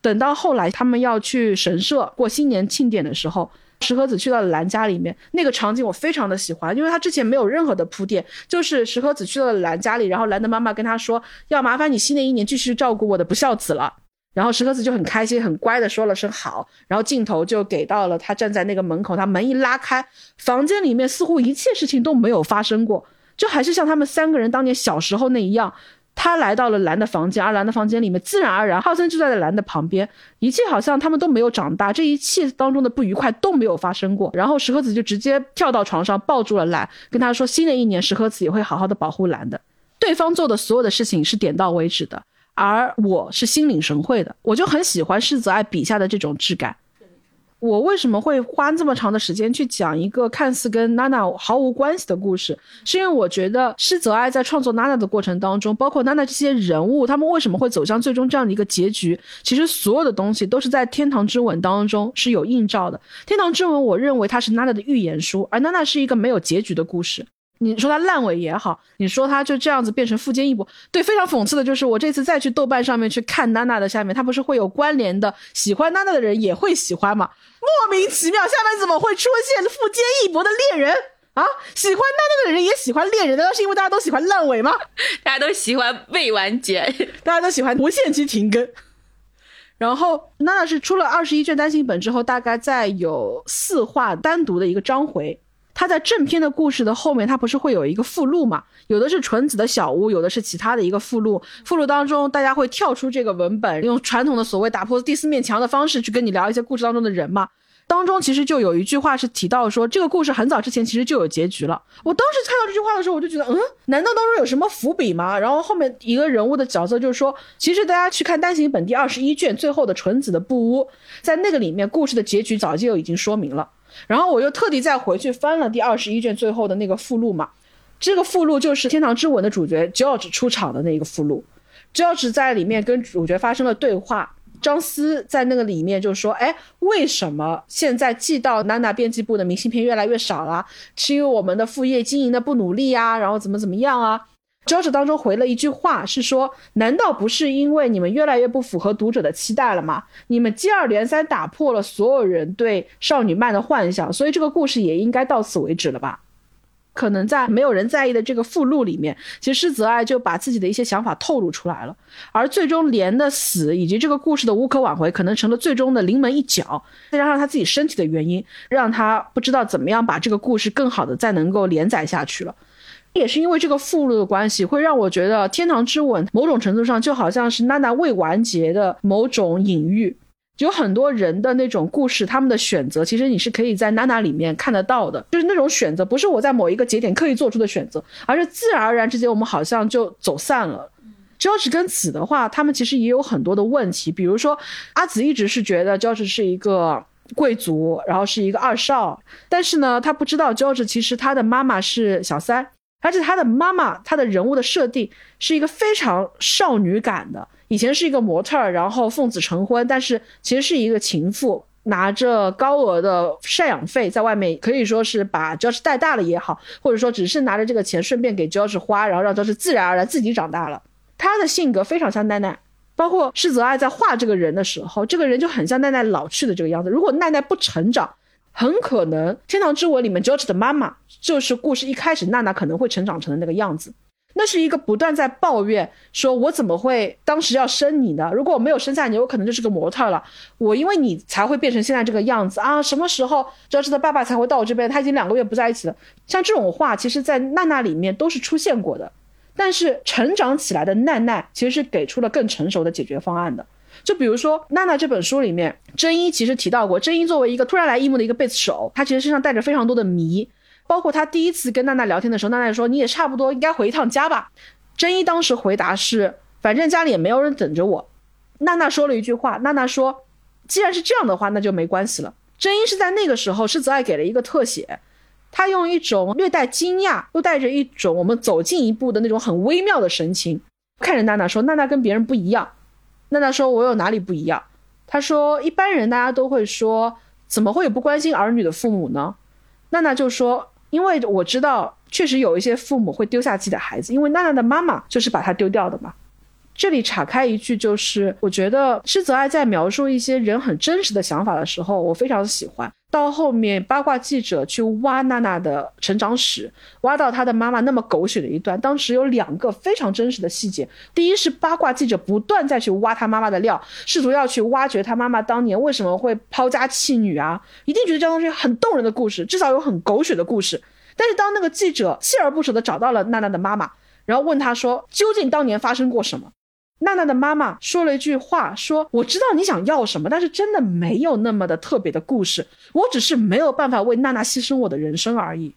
等到后来他们要去神社过新年庆典的时候。石河子去到了兰家里面，那个场景我非常的喜欢，因为他之前没有任何的铺垫，就是石河子去到了兰家里，然后兰的妈妈跟他说要麻烦你新的一年继续照顾我的不孝子了，然后石河子就很开心很乖的说了声好，然后镜头就给到了他站在那个门口，他门一拉开，房间里面似乎一切事情都没有发生过，就还是像他们三个人当年小时候那一样。他来到了蓝的房间，而蓝的房间里面自然而然，浩森就在蓝的旁边，一切好像他们都没有长大，这一切当中的不愉快都没有发生过。然后石河子就直接跳到床上抱住了蓝，跟他说：“新的一年，石河子也会好好的保护蓝的。对方做的所有的事情是点到为止的，而我是心领神会的，我就很喜欢世子爱笔下的这种质感。我为什么会花这么长的时间去讲一个看似跟娜娜毫无关系的故事？是因为我觉得施泽爱在创作娜娜的过程当中，包括娜娜这些人物，他们为什么会走向最终这样的一个结局？其实所有的东西都是在《天堂之吻》当中是有映照的。《天堂之吻》，我认为它是娜娜的预言书，而娜娜是一个没有结局的故事。你说它烂尾也好，你说它就这样子变成富坚义博，对，非常讽刺的就是我这次再去豆瓣上面去看娜娜的下面，它不是会有关联的，喜欢娜娜的人也会喜欢嘛？莫名其妙，下面怎么会出现富坚义博的恋人啊？喜欢娜娜的人也喜欢恋人，难道是因为大家都喜欢烂尾吗？大家都喜欢未完结，大家都喜欢无限期停更。然后娜娜是出了二十一卷单行本之后，大概再有四话单独的一个章回。他在正片的故事的后面，他不是会有一个附录嘛？有的是纯子的小屋，有的是其他的一个附录。附录当中，大家会跳出这个文本，用传统的所谓打破第四面墙的方式去跟你聊一些故事当中的人嘛。当中其实就有一句话是提到说，这个故事很早之前其实就有结局了。我当时看到这句话的时候，我就觉得，嗯，难道当中有什么伏笔吗？然后后面一个人物的角色就是说，其实大家去看单行本第二十一卷最后的纯子的布屋，在那个里面故事的结局早就已经说明了。然后我又特地再回去翻了第二十一卷最后的那个附录嘛，这个附录就是《天堂之吻》的主角 George 出场的那个附录，George 在里面跟主角发生了对话。张思在那个里面就说：“哎，为什么现在寄到娜娜编辑部的明信片越来越少了？是因为我们的副业经营的不努力啊？然后怎么怎么样啊？” George 当中回了一句话，是说：“难道不是因为你们越来越不符合读者的期待了吗？你们接二连三打破了所有人对少女漫的幻想，所以这个故事也应该到此为止了吧？”可能在没有人在意的这个附录里面，其实施泽爱就把自己的一些想法透露出来了。而最终莲的死以及这个故事的无可挽回，可能成了最终的临门一脚。再加上他自己身体的原因，让他不知道怎么样把这个故事更好的再能够连载下去了。也是因为这个附录的关系，会让我觉得《天堂之吻》某种程度上就好像是娜娜未完结的某种隐喻。有很多人的那种故事，他们的选择，其实你是可以在娜娜里面看得到的。就是那种选择，不是我在某一个节点刻意做出的选择，而是自然而然之间，我们好像就走散了。焦子跟子的话，他们其实也有很多的问题。比如说，阿紫一直是觉得焦子是一个贵族，然后是一个二少，但是呢，他不知道焦子其实他的妈妈是小三。而且他的妈妈，他的人物的设定是一个非常少女感的。以前是一个模特儿，然后奉子成婚，但是其实是一个情妇，拿着高额的赡养费，在外面可以说是把 George 带大了也好，或者说只是拿着这个钱顺便给 George 花，然后让 George 自然而然自己长大了。他的性格非常像奈奈，包括世泽爱在画这个人的时候，这个人就很像奈奈老去的这个样子。如果奈奈不成长，很可能《天堂之吻》里面 George 的妈妈就是故事一开始娜娜可能会成长成的那个样子。那是一个不断在抱怨，说我怎么会当时要生你呢？如果我没有生下你，我可能就是个模特了。我因为你才会变成现在这个样子啊！什么时候 George 的爸爸才会到我这边？他已经两个月不在一起了。像这种话，其实在娜娜里面都是出现过的。但是成长起来的奈奈其实是给出了更成熟的解决方案的。就比如说娜娜这本书里面，真一其实提到过，真一作为一个突然来一幕的一个贝斯手，他其实身上带着非常多的谜。包括他第一次跟娜娜聊天的时候，娜娜说：“你也差不多应该回一趟家吧。”真一当时回答是：“反正家里也没有人等着我。”娜娜说了一句话：“娜娜说，既然是这样的话，那就没关系了。”真一是在那个时候，是子爱给了一个特写，他用一种略带惊讶，又带着一种我们走近一步的那种很微妙的神情，看着娜娜说：“娜娜跟别人不一样。”娜娜说：“我有哪里不一样？”她说：“一般人大家都会说，怎么会有不关心儿女的父母呢？”娜娜就说：“因为我知道，确实有一些父母会丢下自己的孩子，因为娜娜的妈妈就是把她丢掉的嘛。”这里岔开一句，就是我觉得施泽爱在描述一些人很真实的想法的时候，我非常喜欢。到后面八卦记者去挖娜娜的成长史，挖到她的妈妈那么狗血的一段，当时有两个非常真实的细节。第一是八卦记者不断再去挖她妈妈的料，试图要去挖掘她妈妈当年为什么会抛家弃女啊，一定觉得这东西很动人的故事，至少有很狗血的故事。但是当那个记者锲而不舍地找到了娜娜的妈妈，然后问她说，究竟当年发生过什么？娜娜的妈妈说了一句话，说：“我知道你想要什么，但是真的没有那么的特别的故事，我只是没有办法为娜娜牺牲我的人生而已。”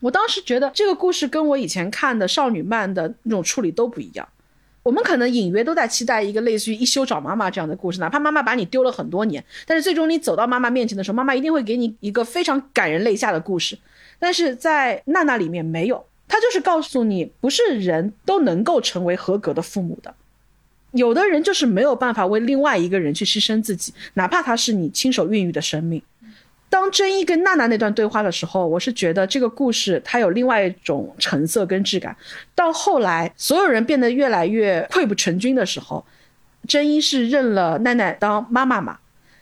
我当时觉得这个故事跟我以前看的少女漫的那种处理都不一样。我们可能隐约都在期待一个类似于一休找妈妈这样的故事，哪怕妈妈把你丢了很多年，但是最终你走到妈妈面前的时候，妈妈一定会给你一个非常感人泪下的故事。但是在娜娜里面没有，她就是告诉你，不是人都能够成为合格的父母的，有的人就是没有办法为另外一个人去牺牲自己，哪怕他是你亲手孕育的生命。当真一跟娜娜那段对话的时候，我是觉得这个故事它有另外一种成色跟质感。到后来，所有人变得越来越溃不成军的时候，真一是认了奈奈当妈妈嘛。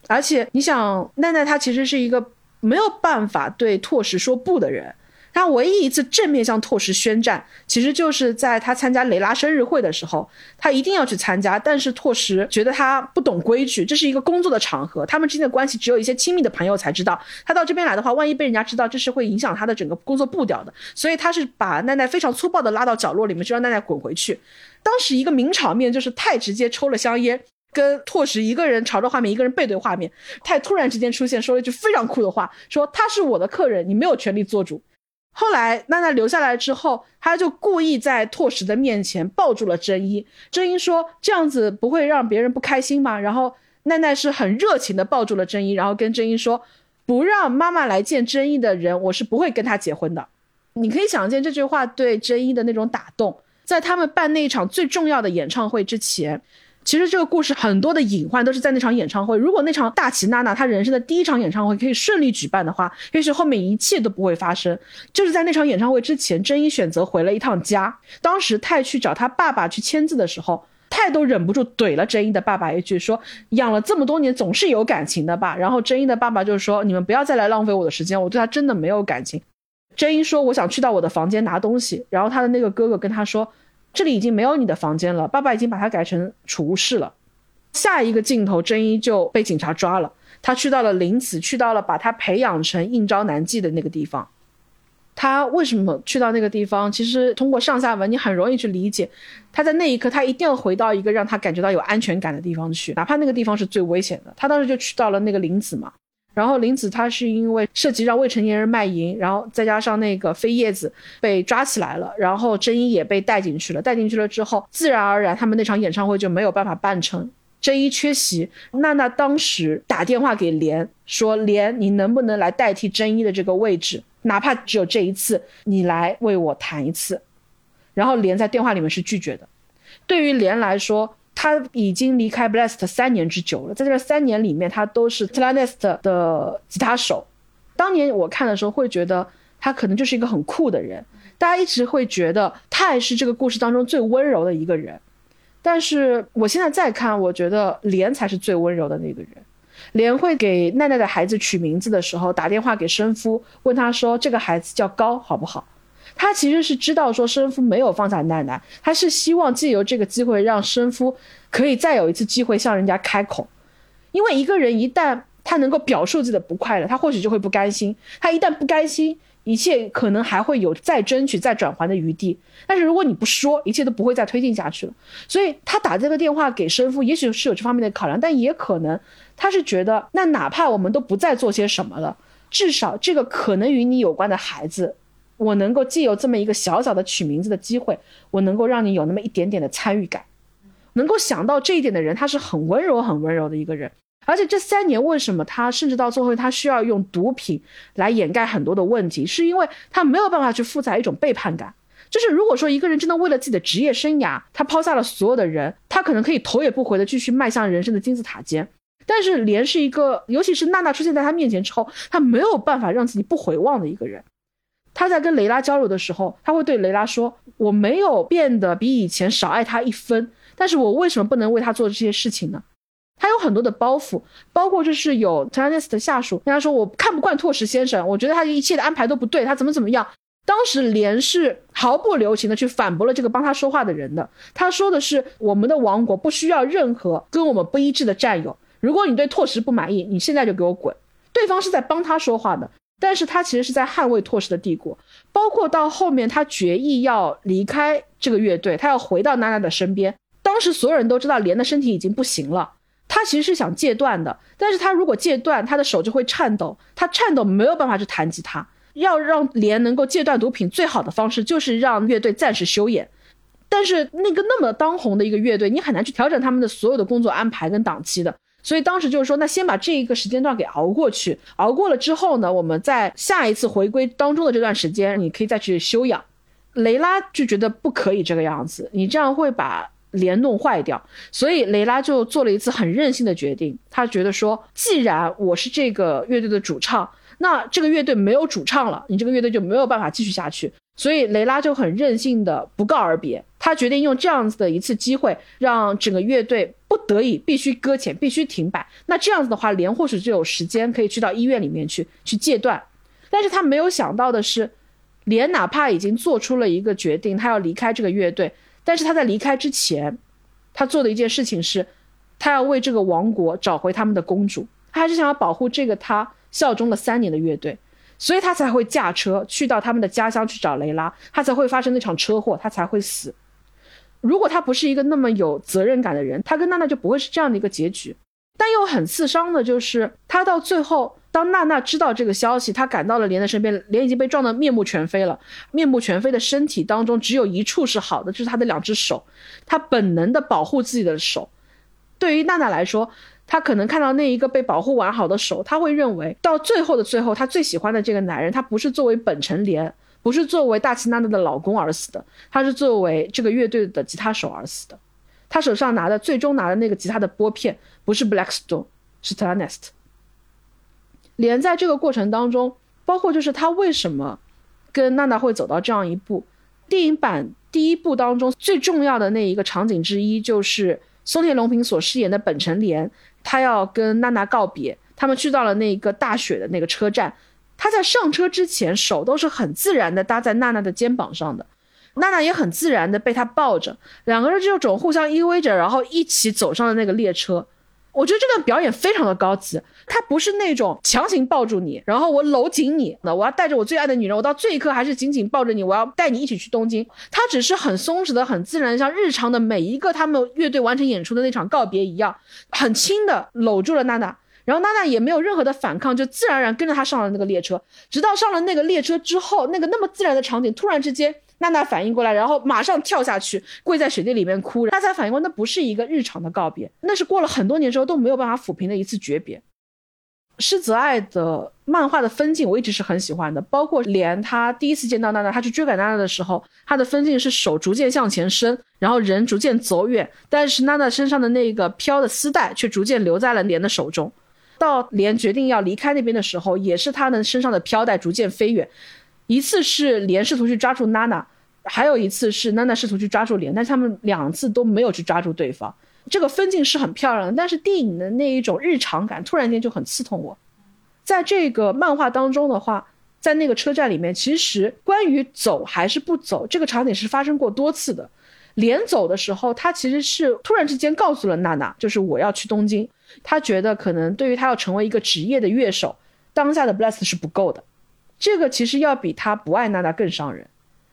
而且你想，奈奈她其实是一个没有办法对拓实说不的人。他唯一一次正面向拓实宣战，其实就是在他参加雷拉生日会的时候，他一定要去参加，但是拓实觉得他不懂规矩，这是一个工作的场合，他们之间的关系只有一些亲密的朋友才知道。他到这边来的话，万一被人家知道，这是会影响他的整个工作步调的。所以他是把奈奈非常粗暴的拉到角落里面，就让奈奈滚回去。当时一个名场面就是太直接抽了香烟，跟拓实一个人朝着画面，一个人背对画面，太突然之间出现，说了一句非常酷的话，说他是我的客人，你没有权利做主。后来娜娜留下来之后，他就故意在拓实的面前抱住了真一。真一说：“这样子不会让别人不开心吗？”然后奈奈是很热情的抱住了真一，然后跟真一说：“不让妈妈来见真一的人，我是不会跟他结婚的。”你可以想见这句话对真一的那种打动。在他们办那一场最重要的演唱会之前。其实这个故事很多的隐患都是在那场演唱会。如果那场大齐娜娜她人生的第一场演唱会可以顺利举办的话，也许后面一切都不会发生。就是在那场演唱会之前，真一选择回了一趟家。当时泰去找他爸爸去签字的时候，泰都忍不住怼了真一的爸爸一句，说养了这么多年总是有感情的吧。然后真一的爸爸就说：“你们不要再来浪费我的时间，我对他真的没有感情。”真一说：“我想去到我的房间拿东西。”然后他的那个哥哥跟他说。这里已经没有你的房间了，爸爸已经把它改成储物室了。下一个镜头，真一就被警察抓了。他去到了林子，去到了把他培养成应招难记的那个地方。他为什么去到那个地方？其实通过上下文，你很容易去理解。他在那一刻，他一定要回到一个让他感觉到有安全感的地方去，哪怕那个地方是最危险的。他当时就去到了那个林子嘛。然后林子他是因为涉及让未成年人卖淫，然后再加上那个飞叶子被抓起来了，然后真一也被带进去了。带进去了之后，自然而然他们那场演唱会就没有办法办成。真一缺席，娜娜当时打电话给莲说：“莲，你能不能来代替真一的这个位置？哪怕只有这一次，你来为我弹一次。”然后莲在电话里面是拒绝的。对于莲来说，他已经离开 Blast 三年之久了，在这三年里面，他都是 t l a n e s t 的吉他手。当年我看的时候，会觉得他可能就是一个很酷的人。大家一直会觉得泰是这个故事当中最温柔的一个人，但是我现在再看，我觉得莲才是最温柔的那个人。莲会给奈奈的孩子取名字的时候，打电话给生夫，问他说：“这个孩子叫高，好不好？”他其实是知道说生夫没有放下奈奈，他是希望借由这个机会让生夫可以再有一次机会向人家开口，因为一个人一旦他能够表述自己的不快乐，他或许就会不甘心，他一旦不甘心，一切可能还会有再争取、再转还的余地。但是如果你不说，一切都不会再推进下去了。所以他打这个电话给生夫，也许是有这方面的考量，但也可能他是觉得，那哪怕我们都不再做些什么了，至少这个可能与你有关的孩子。我能够借由这么一个小小的取名字的机会，我能够让你有那么一点点的参与感，能够想到这一点的人，他是很温柔、很温柔的一个人。而且这三年为什么他甚至到最后他需要用毒品来掩盖很多的问题，是因为他没有办法去负载一种背叛感。就是如果说一个人真的为了自己的职业生涯，他抛下了所有的人，他可能可以头也不回的继续迈向人生的金字塔尖。但是莲是一个，尤其是娜娜出现在他面前之后，他没有办法让自己不回望的一个人。他在跟雷拉交流的时候，他会对雷拉说：“我没有变得比以前少爱他一分，但是我为什么不能为他做这些事情呢？”他有很多的包袱，包括就是有 t a n e s 的下属跟他说：“我看不惯拓实先生，我觉得他一切的安排都不对，他怎么怎么样。”当时连是毫不留情的去反驳了这个帮他说话的人的。他说的是：“我们的王国不需要任何跟我们不一致的战友。如果你对拓实不满意，你现在就给我滚。”对方是在帮他说话的。但是他其实是在捍卫拓实的帝国，包括到后面他决意要离开这个乐队，他要回到娜娜的身边。当时所有人都知道莲的身体已经不行了，他其实是想戒断的，但是他如果戒断，他的手就会颤抖，他颤抖没有办法去弹吉他。要让莲能够戒断毒品，最好的方式就是让乐队暂时休演。但是那个那么当红的一个乐队，你很难去调整他们的所有的工作安排跟档期的。所以当时就是说，那先把这一个时间段给熬过去，熬过了之后呢，我们在下一次回归当中的这段时间，你可以再去休养。雷拉就觉得不可以这个样子，你这样会把连弄坏掉。所以雷拉就做了一次很任性的决定，他觉得说，既然我是这个乐队的主唱，那这个乐队没有主唱了，你这个乐队就没有办法继续下去。所以雷拉就很任性的不告而别，他决定用这样子的一次机会，让整个乐队不得已必须搁浅，必须停摆。那这样子的话，连或许就有时间可以去到医院里面去去戒断。但是他没有想到的是，连哪怕已经做出了一个决定，他要离开这个乐队，但是他在离开之前，他做的一件事情是，他要为这个王国找回他们的公主，他还是想要保护这个他效忠了三年的乐队。所以他才会驾车去到他们的家乡去找雷拉，他才会发生那场车祸，他才会死。如果他不是一个那么有责任感的人，他跟娜娜就不会是这样的一个结局。但又很刺伤的就是，他到最后，当娜娜知道这个消息，他赶到了莲的身边，莲已经被撞得面目全非了，面目全非的身体当中只有一处是好的，就是他的两只手，他本能的保护自己的手。对于娜娜来说。他可能看到那一个被保护完好的手，他会认为到最后的最后，他最喜欢的这个男人，他不是作为本城莲，不是作为大齐娜娜的老公而死的，他是作为这个乐队的吉他手而死的。他手上拿的最终拿的那个吉他的拨片，不是 Blackstone，是 t a n e s t 连在这个过程当中，包括就是他为什么跟娜娜会走到这样一步，电影版第一部当中最重要的那一个场景之一，就是松田龙平所饰演的本城莲。他要跟娜娜告别，他们去到了那个大雪的那个车站。他在上车之前，手都是很自然的搭在娜娜的肩膀上的，娜娜也很自然的被他抱着，两个人这种互相依偎着，然后一起走上了那个列车。我觉得这段表演非常的高级，他不是那种强行抱住你，然后我搂紧你，那我要带着我最爱的女人，我到最一刻还是紧紧抱着你，我要带你一起去东京。他只是很松弛的、很自然，像日常的每一个他们乐队完成演出的那场告别一样，很轻的搂住了娜娜，然后娜娜也没有任何的反抗，就自然而然跟着他上了那个列车，直到上了那个列车之后，那个那么自然的场景，突然之间。娜娜反应过来，然后马上跳下去，跪在雪地里面哭。她才反应过，那不是一个日常的告别，那是过了很多年之后都没有办法抚平的一次诀别。施泽爱的漫画的分镜我一直是很喜欢的，包括连他第一次见到娜娜，他去追赶娜娜的时候，他的分镜是手逐渐向前伸，然后人逐渐走远，但是娜娜身上的那个飘的丝带却逐渐留在了莲的手中。到莲决定要离开那边的时候，也是他的身上的飘带逐渐飞远。一次是莲试图去抓住娜娜，还有一次是娜娜试图去抓住莲，但是他们两次都没有去抓住对方。这个分镜是很漂亮的，但是电影的那一种日常感突然间就很刺痛我。在这个漫画当中的话，在那个车站里面，其实关于走还是不走这个场景是发生过多次的。莲走的时候，他其实是突然之间告诉了娜娜，就是我要去东京。他觉得可能对于他要成为一个职业的乐手，当下的 bless 是不够的。这个其实要比他不爱娜娜更伤人，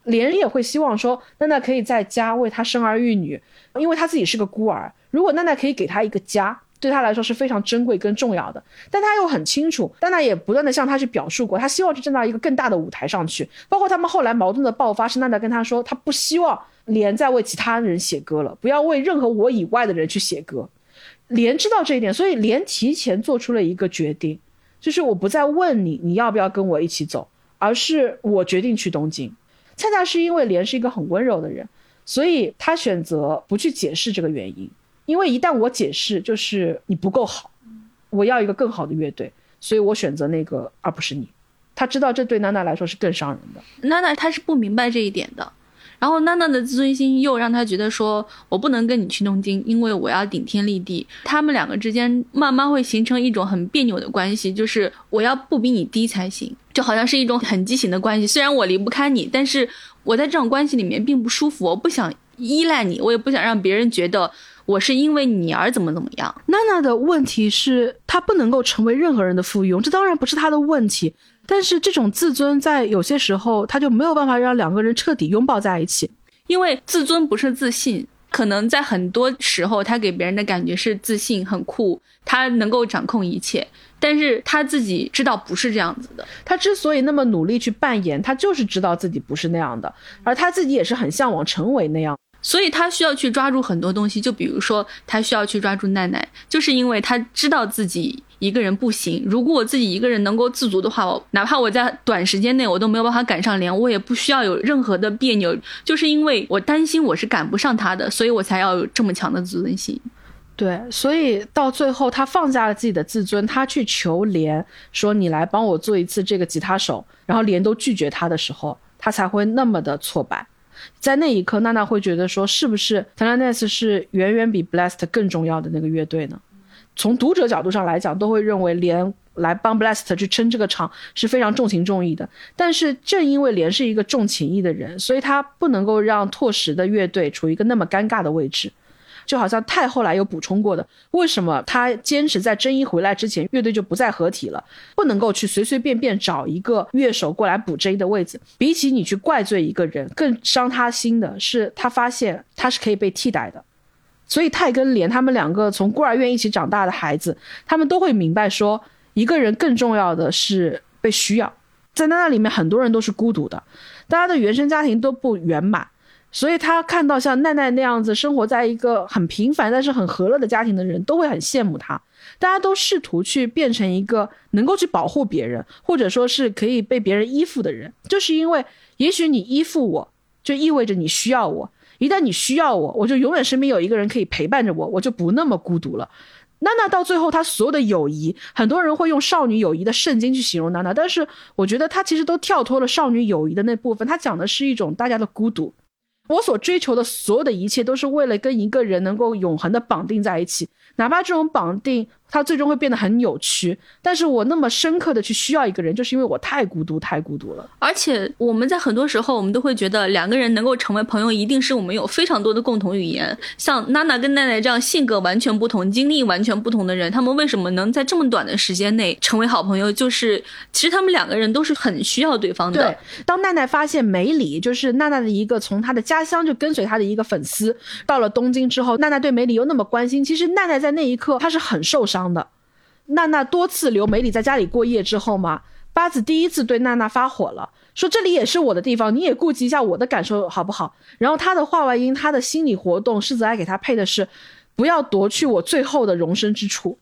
莲也会希望说娜娜可以在家为他生儿育女，因为他自己是个孤儿。如果娜娜可以给他一个家，对他来说是非常珍贵跟重要的。但他又很清楚，娜娜也不断的向他去表述过，他希望去站到一个更大的舞台上去。包括他们后来矛盾的爆发，是娜娜跟他说，他不希望莲再为其他人写歌了，不要为任何我以外的人去写歌。莲知道这一点，所以莲提前做出了一个决定。就是我不再问你你要不要跟我一起走，而是我决定去东京。恰恰是因为莲是一个很温柔的人，所以他选择不去解释这个原因。因为一旦我解释，就是你不够好，我要一个更好的乐队，所以我选择那个而不是你。他知道这对娜娜来说是更伤人的。娜娜她是不明白这一点的。然后娜娜的自尊心又让她觉得说，我不能跟你去东京，因为我要顶天立地。他们两个之间慢慢会形成一种很别扭的关系，就是我要不比你低才行，就好像是一种很畸形的关系。虽然我离不开你，但是我在这种关系里面并不舒服，我不想依赖你，我也不想让别人觉得我是因为你而怎么怎么样。娜娜的问题是她不能够成为任何人的附庸，这当然不是她的问题。但是这种自尊在有些时候，他就没有办法让两个人彻底拥抱在一起，因为自尊不是自信。可能在很多时候，他给别人的感觉是自信、很酷，他能够掌控一切。但是他自己知道不是这样子的。他之所以那么努力去扮演，他就是知道自己不是那样的，而他自己也是很向往成为那样。所以他需要去抓住很多东西，就比如说他需要去抓住奈奈，就是因为他知道自己一个人不行。如果我自己一个人能够自足的话，我哪怕我在短时间内我都没有办法赶上连，我也不需要有任何的别扭，就是因为我担心我是赶不上他的，所以我才要有这么强的自尊心。对，所以到最后他放下了自己的自尊，他去求莲说：“你来帮我做一次这个吉他手。”然后莲都拒绝他的时候，他才会那么的挫败。在那一刻，娜娜会觉得说，是不是 t e l a n e s 是远远比 Blessed 更重要的那个乐队呢？从读者角度上来讲，都会认为连来帮 Blessed 去撑这个场是非常重情重义的。但是正因为连是一个重情义的人，所以他不能够让拓实的乐队处于一个那么尴尬的位置。就好像太后来有补充过的，为什么他坚持在真一回来之前，乐队就不再合体了？不能够去随随便便找一个乐手过来补真一的位置。比起你去怪罪一个人，更伤他心的是他发现他是可以被替代的。所以泰跟莲他们两个从孤儿院一起长大的孩子，他们都会明白说，一个人更重要的是被需要。在那里面，很多人都是孤独的，大家的原生家庭都不圆满。所以他看到像奈奈那样子生活在一个很平凡但是很和乐的家庭的人，都会很羡慕他。大家都试图去变成一个能够去保护别人，或者说是可以被别人依附的人，就是因为也许你依附我，就意味着你需要我。一旦你需要我，我就永远身边有一个人可以陪伴着我，我就不那么孤独了。娜娜到最后，她所有的友谊，很多人会用少女友谊的圣经去形容娜娜，但是我觉得她其实都跳脱了少女友谊的那部分，她讲的是一种大家的孤独。我所追求的所有的一切，都是为了跟一个人能够永恒的绑定在一起，哪怕这种绑定它最终会变得很扭曲。但是我那么深刻的去需要一个人，就是因为我太孤独，太孤独了。而且我们在很多时候，我们都会觉得两个人能够成为朋友，一定是我们有非常多的共同语言。像娜娜跟奈奈这样性格完全不同、经历完全不同的人，他们为什么能在这么短的时间内成为好朋友？就是其实他们两个人都是很需要对方的。对，当奈奈发现梅里就是娜娜的一个从她的家。乡就跟随她的一个粉丝，到了东京之后，娜娜对梅里又那么关心。其实奈奈在那一刻，她是很受伤的。娜娜多次留梅里在家里过夜之后嘛，八子第一次对娜娜发火了，说这里也是我的地方，你也顾及一下我的感受好不好？然后他的话外音，他的心理活动，世子爱给他配的是，不要夺去我最后的容身之处。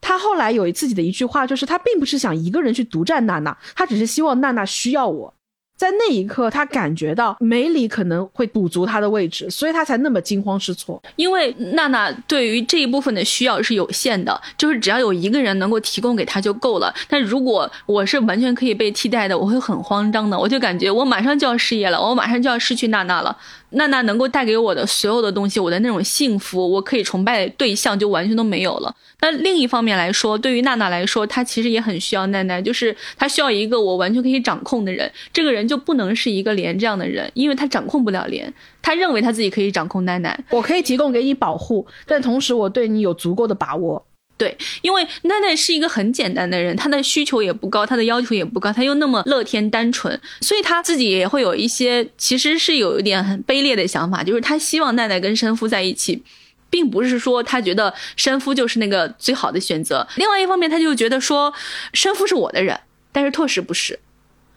他后来有自己的一句话，就是他并不是想一个人去独占娜娜，他只是希望娜娜需要我。在那一刻，他感觉到梅里可能会补足他的位置，所以他才那么惊慌失措。因为娜娜对于这一部分的需要是有限的，就是只要有一个人能够提供给他就够了。但如果我是完全可以被替代的，我会很慌张的，我就感觉我马上就要失业了，我马上就要失去娜娜了。娜娜能够带给我的所有的东西，我的那种幸福，我可以崇拜的对象就完全都没有了。但另一方面来说，对于娜娜来说，她其实也很需要奈奈，就是她需要一个我完全可以掌控的人。这个人就不能是一个莲这样的人，因为他掌控不了莲。他认为他自己可以掌控奈奈，我可以提供给你保护，但同时我对你有足够的把握。对，因为奈奈是一个很简单的人，她的需求也不高，她的要求也不高，她又那么乐天单纯，所以她自己也会有一些，其实是有一点很卑劣的想法，就是她希望奈奈跟生夫在一起，并不是说她觉得生夫就是那个最好的选择。另外一方面，她就觉得说生夫是我的人，但是拓实不是。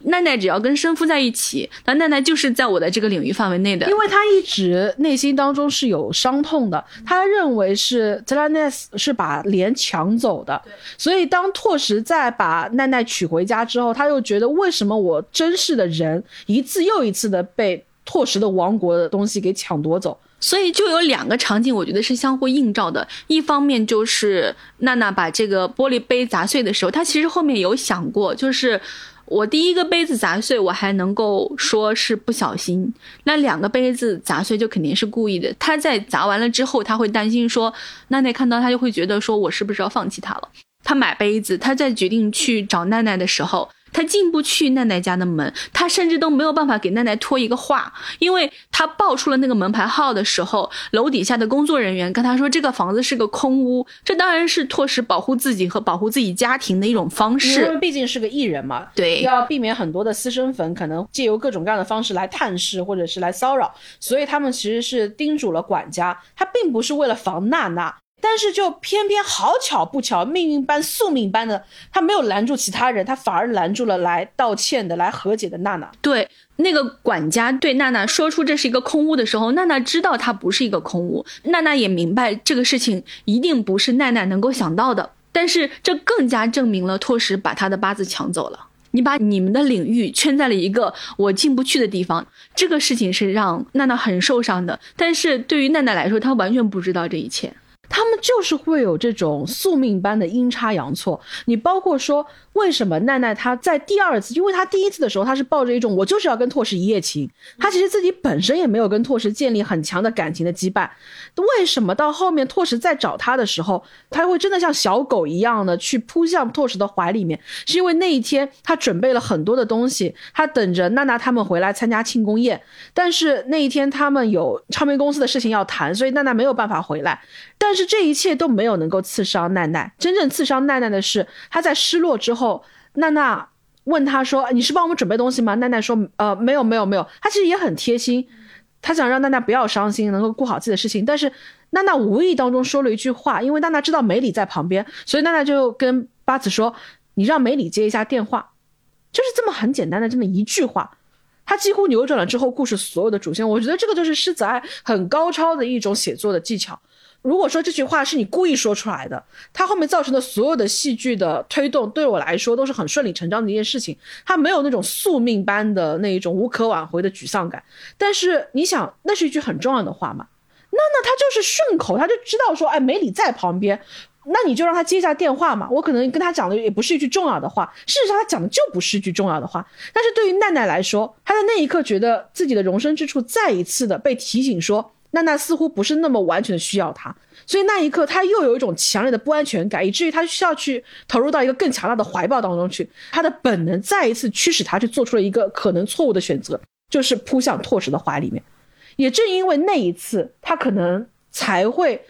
奈奈只要跟生夫在一起，那奈奈就是在我的这个领域范围内的。因为他一直内心当中是有伤痛的，他认为是 t e l a n e s 是把莲抢走的，所以当拓实在把奈奈娶回家之后，他又觉得为什么我珍视的人一次又一次的被拓实的王国的东西给抢夺走？所以就有两个场景，我觉得是相互映照的。一方面就是娜娜把这个玻璃杯砸碎的时候，她其实后面有想过，就是。我第一个杯子砸碎，我还能够说是不小心；那两个杯子砸碎就肯定是故意的。他在砸完了之后，他会担心说，奈奈看到他就会觉得说我是不是要放弃他了？他买杯子，他在决定去找奈奈的时候。他进不去奈奈家的门，他甚至都没有办法给奈奈托一个话，因为他报出了那个门牌号的时候，楼底下的工作人员跟他说这个房子是个空屋，这当然是拓实保护自己和保护自己家庭的一种方式。因为毕竟是个艺人嘛，对，要避免很多的私生粉可能借由各种各样的方式来探视或者是来骚扰，所以他们其实是叮嘱了管家，他并不是为了防娜娜。但是就偏偏好巧不巧，命运般宿命般的，他没有拦住其他人，他反而拦住了来道歉的、来和解的娜娜。对，那个管家对娜娜说出这是一个空屋的时候，娜娜知道它不是一个空屋，娜娜也明白这个事情一定不是奈奈能够想到的。但是这更加证明了拓实把他的八字抢走了。你把你们的领域圈在了一个我进不去的地方，这个事情是让娜娜很受伤的。但是对于奈奈来说，她完全不知道这一切。他们就是会有这种宿命般的阴差阳错。你包括说，为什么奈奈她在第二次，因为她第一次的时候，她是抱着一种我就是要跟拓实一夜情，她其实自己本身也没有跟拓实建立很强的感情的羁绊。为什么到后面拓实在找她的时候，她会真的像小狗一样的去扑向拓实的怀里面？是因为那一天她准备了很多的东西，她等着娜娜他们回来参加庆功宴，但是那一天他们有唱片公司的事情要谈，所以娜娜没有办法回来。但是这一切都没有能够刺伤奈奈。真正刺伤奈奈的是，她在失落之后，娜娜问她说：“你是帮我们准备东西吗？”奈奈说：“呃，没有，没有，没有。”她其实也很贴心，她想让娜娜不要伤心，能够顾好自己的事情。但是娜娜无意当中说了一句话，因为娜娜知道梅里在旁边，所以娜娜就跟八子说：“你让梅里接一下电话。”就是这么很简单的这么一句话，她几乎扭转了之后故事所有的主线。我觉得这个就是狮子爱很高超的一种写作的技巧。如果说这句话是你故意说出来的，它后面造成的所有的戏剧的推动，对我来说都是很顺理成章的一件事情。它没有那种宿命般的那一种无可挽回的沮丧感。但是你想，那是一句很重要的话嘛？那那他就是顺口，他就知道说，哎，梅里在旁边，那你就让他接一下电话嘛。我可能跟他讲的也不是一句重要的话，事实上他讲的就不是一句重要的话。但是对于奈奈来说，她在那一刻觉得自己的容身之处再一次的被提醒说。娜娜似乎不是那么完全的需要他，所以那一刻他又有一种强烈的不安全感，以至于他需要去投入到一个更强大的怀抱当中去。他的本能再一次驱使他去做出了一个可能错误的选择，就是扑向拓石的怀里面。也正因为那一次，他可能才会。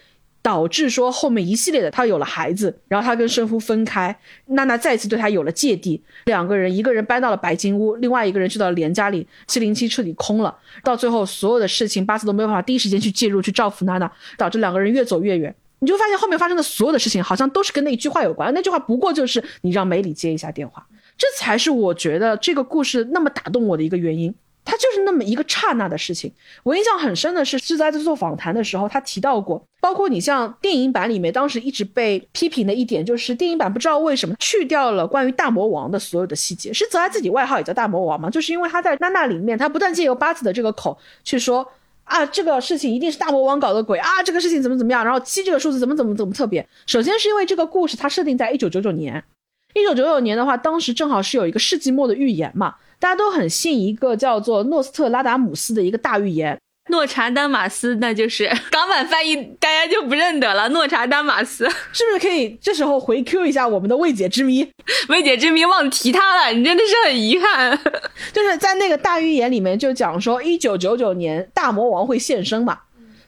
导致说后面一系列的，他有了孩子，然后他跟生夫分开，娜娜再次对他有了芥蒂，两个人一个人搬到了白金屋，另外一个人去到了连家里，七零七彻底空了，到最后所有的事情，巴斯都没有办法第一时间去介入去照拂娜娜，导致两个人越走越远。你就发现后面发生的所有的事情，好像都是跟那一句话有关，那句话不过就是你让梅里接一下电话，这才是我觉得这个故事那么打动我的一个原因。他就是那么一个刹那的事情。我印象很深的是，是在做访谈的时候，他提到过，包括你像电影版里面，当时一直被批评的一点，就是电影版不知道为什么去掉了关于大魔王的所有的细节。是泽爱自己外号也叫大魔王吗？就是因为他在娜娜里面，他不断借由八子的这个口去说啊，这个事情一定是大魔王搞的鬼啊，这个事情怎么怎么样，然后七这个数字怎么怎么怎么特别。首先是因为这个故事它设定在一九九九年，一九九九年的话，当时正好是有一个世纪末的预言嘛。大家都很信一个叫做诺斯特拉达姆斯的一个大预言，诺查丹马斯，那就是 港版翻译，大家就不认得了。诺查丹马斯 是不是可以这时候回 Q 一下我们的未解之谜？未解之谜忘提他了，你真的是很遗憾。就是在那个大预言里面就讲说，一九九九年大魔王会现身嘛，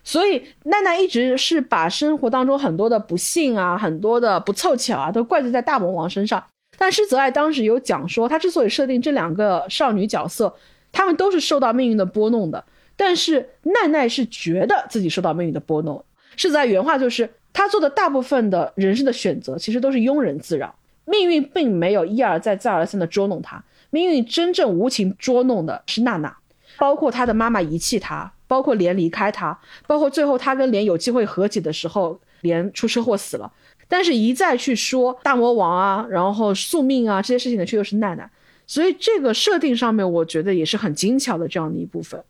所以奈奈一直是把生活当中很多的不幸啊，很多的不凑巧啊，都怪罪在大魔王身上。但施泽爱当时有讲说，他之所以设定这两个少女角色，她们都是受到命运的拨弄的。但是奈奈是觉得自己受到命运的拨弄。施泽爱原话就是，他做的大部分的人生的选择，其实都是庸人自扰。命运并没有一而再、再而三的捉弄他，命运真正无情捉弄的是娜娜，包括他的妈妈遗弃他，包括莲离开他，包括最后他跟莲有机会和解的时候，莲出车祸死了。但是，一再去说大魔王啊，然后宿命啊这些事情的，却又是奈奈。所以，这个设定上面，我觉得也是很精巧的这样的一部分。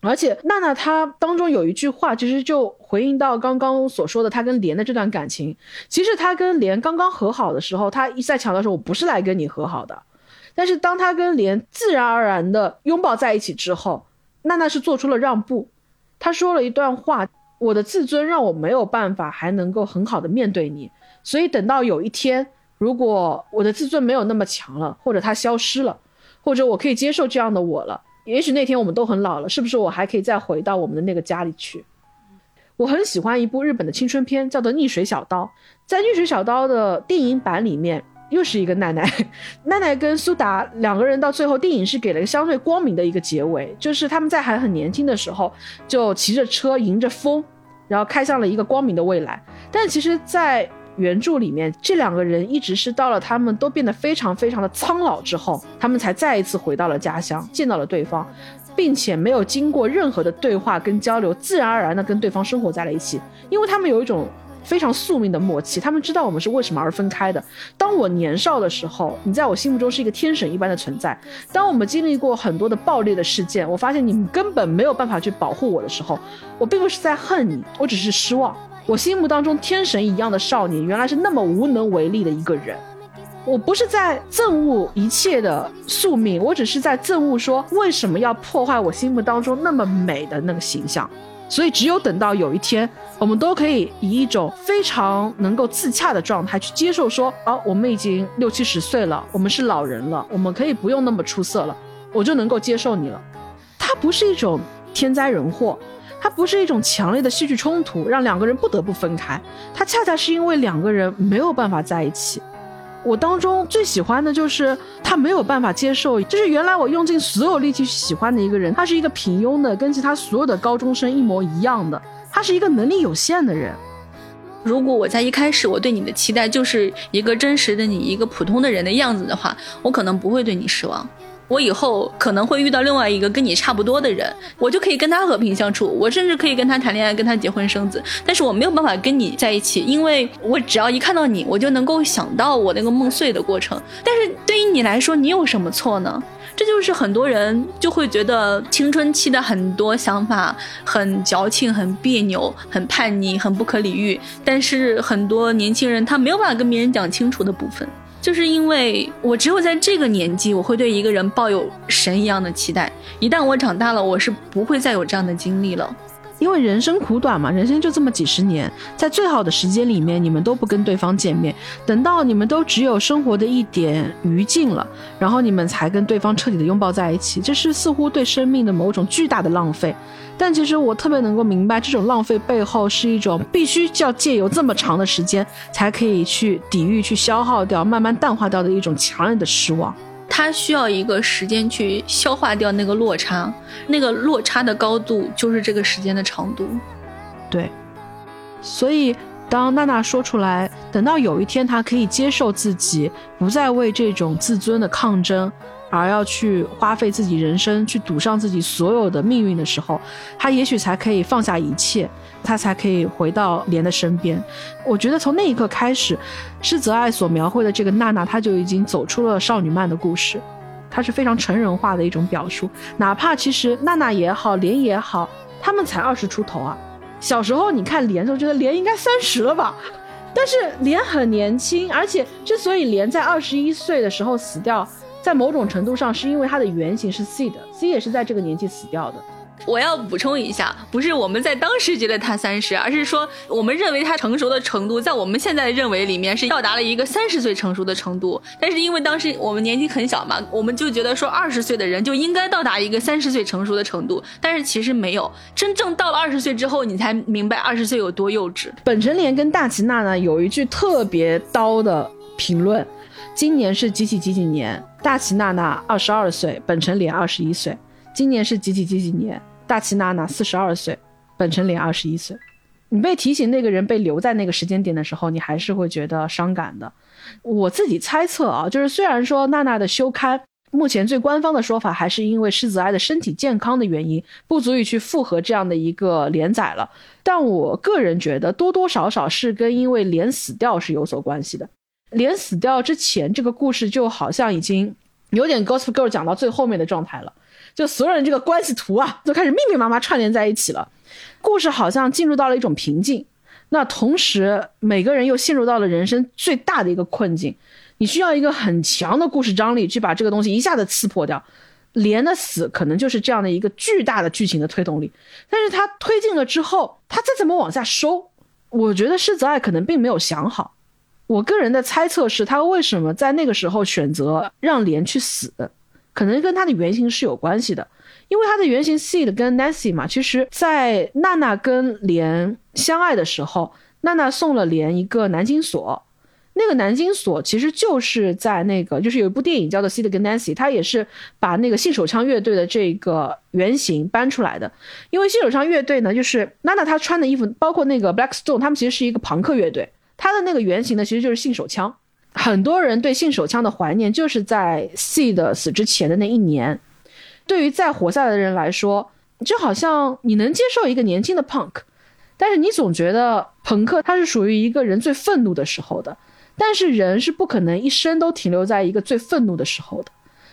而且，娜娜她当中有一句话，其实就回应到刚刚所说的她跟莲的这段感情。其实，她跟莲刚刚和好的时候，她一再强调说：“我不是来跟你和好的。”但是，当她跟莲自然而然的拥抱在一起之后，娜娜是做出了让步。她说了一段话：“我的自尊让我没有办法还能够很好的面对你。”所以等到有一天，如果我的自尊没有那么强了，或者它消失了，或者我可以接受这样的我了，也许那天我们都很老了，是不是我还可以再回到我们的那个家里去？我很喜欢一部日本的青春片，叫做《逆水小刀》。在《逆水小刀》的电影版里面，又是一个奈奈，奈奈跟苏达两个人到最后，电影是给了一个相对光明的一个结尾，就是他们在还很年轻的时候，就骑着车迎着风。然后开向了一个光明的未来。但其实，在原著里面，这两个人一直是到了他们都变得非常非常的苍老之后，他们才再一次回到了家乡，见到了对方，并且没有经过任何的对话跟交流，自然而然的跟对方生活在了一起，因为他们有一种。非常宿命的默契，他们知道我们是为什么而分开的。当我年少的时候，你在我心目中是一个天神一般的存在。当我们经历过很多的暴力的事件，我发现你们根本没有办法去保护我的时候，我并不是在恨你，我只是失望。我心目当中天神一样的少年，原来是那么无能为力的一个人。我不是在憎恶一切的宿命，我只是在憎恶说为什么要破坏我心目当中那么美的那个形象。所以，只有等到有一天，我们都可以以一种非常能够自洽的状态去接受，说，啊，我们已经六七十岁了，我们是老人了，我们可以不用那么出色了，我就能够接受你了。它不是一种天灾人祸，它不是一种强烈的戏剧冲突，让两个人不得不分开，它恰恰是因为两个人没有办法在一起。我当中最喜欢的就是他没有办法接受，就是原来我用尽所有力气喜欢的一个人，他是一个平庸的，跟其他所有的高中生一模一样的，他是一个能力有限的人。如果我在一开始我对你的期待就是一个真实的你，一个普通的人的样子的话，我可能不会对你失望。我以后可能会遇到另外一个跟你差不多的人，我就可以跟他和平相处，我甚至可以跟他谈恋爱，跟他结婚生子。但是我没有办法跟你在一起，因为我只要一看到你，我就能够想到我那个梦碎的过程。但是对于你来说，你有什么错呢？这就是很多人就会觉得青春期的很多想法很矫情、很别扭、很叛逆、很不可理喻。但是很多年轻人他没有办法跟别人讲清楚的部分。就是因为我只有在这个年纪，我会对一个人抱有神一样的期待。一旦我长大了，我是不会再有这样的经历了。因为人生苦短嘛，人生就这么几十年，在最好的时间里面，你们都不跟对方见面，等到你们都只有生活的一点余烬了，然后你们才跟对方彻底的拥抱在一起，这是似乎对生命的某种巨大的浪费。但其实我特别能够明白，这种浪费背后是一种必须要借由这么长的时间才可以去抵御、去消耗掉、慢慢淡化掉的一种强烈的失望。他需要一个时间去消化掉那个落差，那个落差的高度就是这个时间的长度。对，所以当娜娜说出来，等到有一天她可以接受自己，不再为这种自尊的抗争。而要去花费自己人生，去赌上自己所有的命运的时候，他也许才可以放下一切，他才可以回到莲的身边。我觉得从那一刻开始，施泽爱所描绘的这个娜娜，她就已经走出了少女漫的故事，她是非常成人化的一种表述。哪怕其实娜娜也好，莲也好，他们才二十出头啊。小时候你看莲，就觉得莲应该三十了吧，但是莲很年轻，而且之所以莲在二十一岁的时候死掉。在某种程度上，是因为他的原型是 C 的，C 也是在这个年纪死掉的。我要补充一下，不是我们在当时觉得他三十，而是说我们认为他成熟的程度，在我们现在认为里面是到达了一个三十岁成熟的程度。但是因为当时我们年纪很小嘛，我们就觉得说二十岁的人就应该到达一个三十岁成熟的程度。但是其实没有，真正到了二十岁之后，你才明白二十岁有多幼稚。本城莲跟大齐娜娜有一句特别刀的评论。今年是几几几几年？大齐娜娜二十二岁，本城莲二十一岁。今年是几几几几年？大齐娜娜四十二岁，本城莲二十一岁。你被提醒那个人被留在那个时间点的时候，你还是会觉得伤感的。我自己猜测啊，就是虽然说娜娜的休刊，目前最官方的说法还是因为狮子爱的身体健康的原因，不足以去复合这样的一个连载了。但我个人觉得多多少少是跟因为莲死掉是有所关系的。连死掉之前，这个故事就好像已经有点《Gossip Girl》讲到最后面的状态了，就所有人这个关系图啊，都开始密密麻麻串联在一起了。故事好像进入到了一种瓶颈，那同时每个人又陷入到了人生最大的一个困境，你需要一个很强的故事张力去把这个东西一下子刺破掉。连的死可能就是这样的一个巨大的剧情的推动力，但是他推进了之后，他再怎么往下收，我觉得狮子爱可能并没有想好。我个人的猜测是，他为什么在那个时候选择让莲去死，可能跟他的原型是有关系的。因为他的原型 Seed 跟 Nancy 嘛，其实，在娜娜跟莲相爱的时候，娜娜送了莲一个南京锁，那个南京锁其实就是在那个，就是有一部电影叫做《Sid 跟 Nancy》，他也是把那个信手枪乐队的这个原型搬出来的。因为信手枪乐队呢，就是娜娜她穿的衣服，包括那个 Black Stone，他们其实是一个朋克乐队，他的那个原型呢，其实就是信手枪。很多人对信手枪的怀念，就是在 C 的死之前的那一年。对于在活下来的人来说，就好像你能接受一个年轻的 Punk，但是你总觉得朋克它是属于一个人最愤怒的时候的。但是人是不可能一生都停留在一个最愤怒的时候的，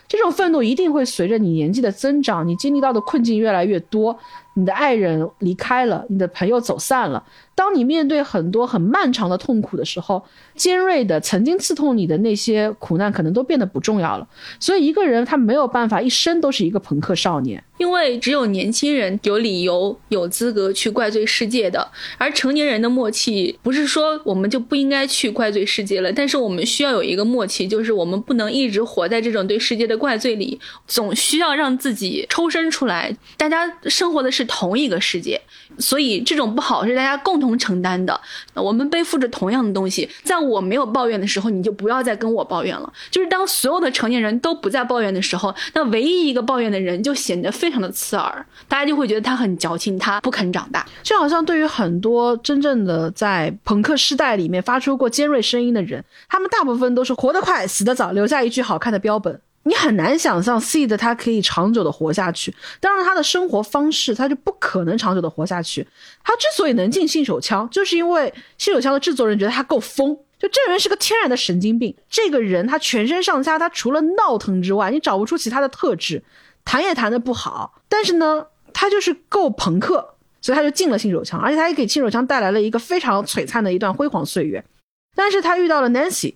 这种愤怒一定会随着你年纪的增长，你经历到的困境越来越多。你的爱人离开了，你的朋友走散了。当你面对很多很漫长的痛苦的时候，尖锐的曾经刺痛你的那些苦难，可能都变得不重要了。所以，一个人他没有办法一生都是一个朋克少年，因为只有年轻人有理由、有资格去怪罪世界的。而成年人的默契，不是说我们就不应该去怪罪世界了，但是我们需要有一个默契，就是我们不能一直活在这种对世界的怪罪里，总需要让自己抽身出来。大家生活的是。同一个世界，所以这种不好是大家共同承担的。我们背负着同样的东西，在我没有抱怨的时候，你就不要再跟我抱怨了。就是当所有的成年人都不再抱怨的时候，那唯一一个抱怨的人就显得非常的刺耳，大家就会觉得他很矫情，他不肯长大。就好像对于很多真正的在朋克时代里面发出过尖锐声音的人，他们大部分都是活得快，死得早，留下一句好看的标本。你很难想象 Seed 他可以长久的活下去，当然他的生活方式他就不可能长久的活下去。他之所以能进信手枪，就是因为信手枪的制作人觉得他够疯，就这人是个天然的神经病。这个人他全身上下他除了闹腾之外，你找不出其他的特质，弹也弹的不好，但是呢，他就是够朋克，所以他就进了信手枪，而且他也给信手枪带来了一个非常璀璨的一段辉煌岁月。但是他遇到了 Nancy。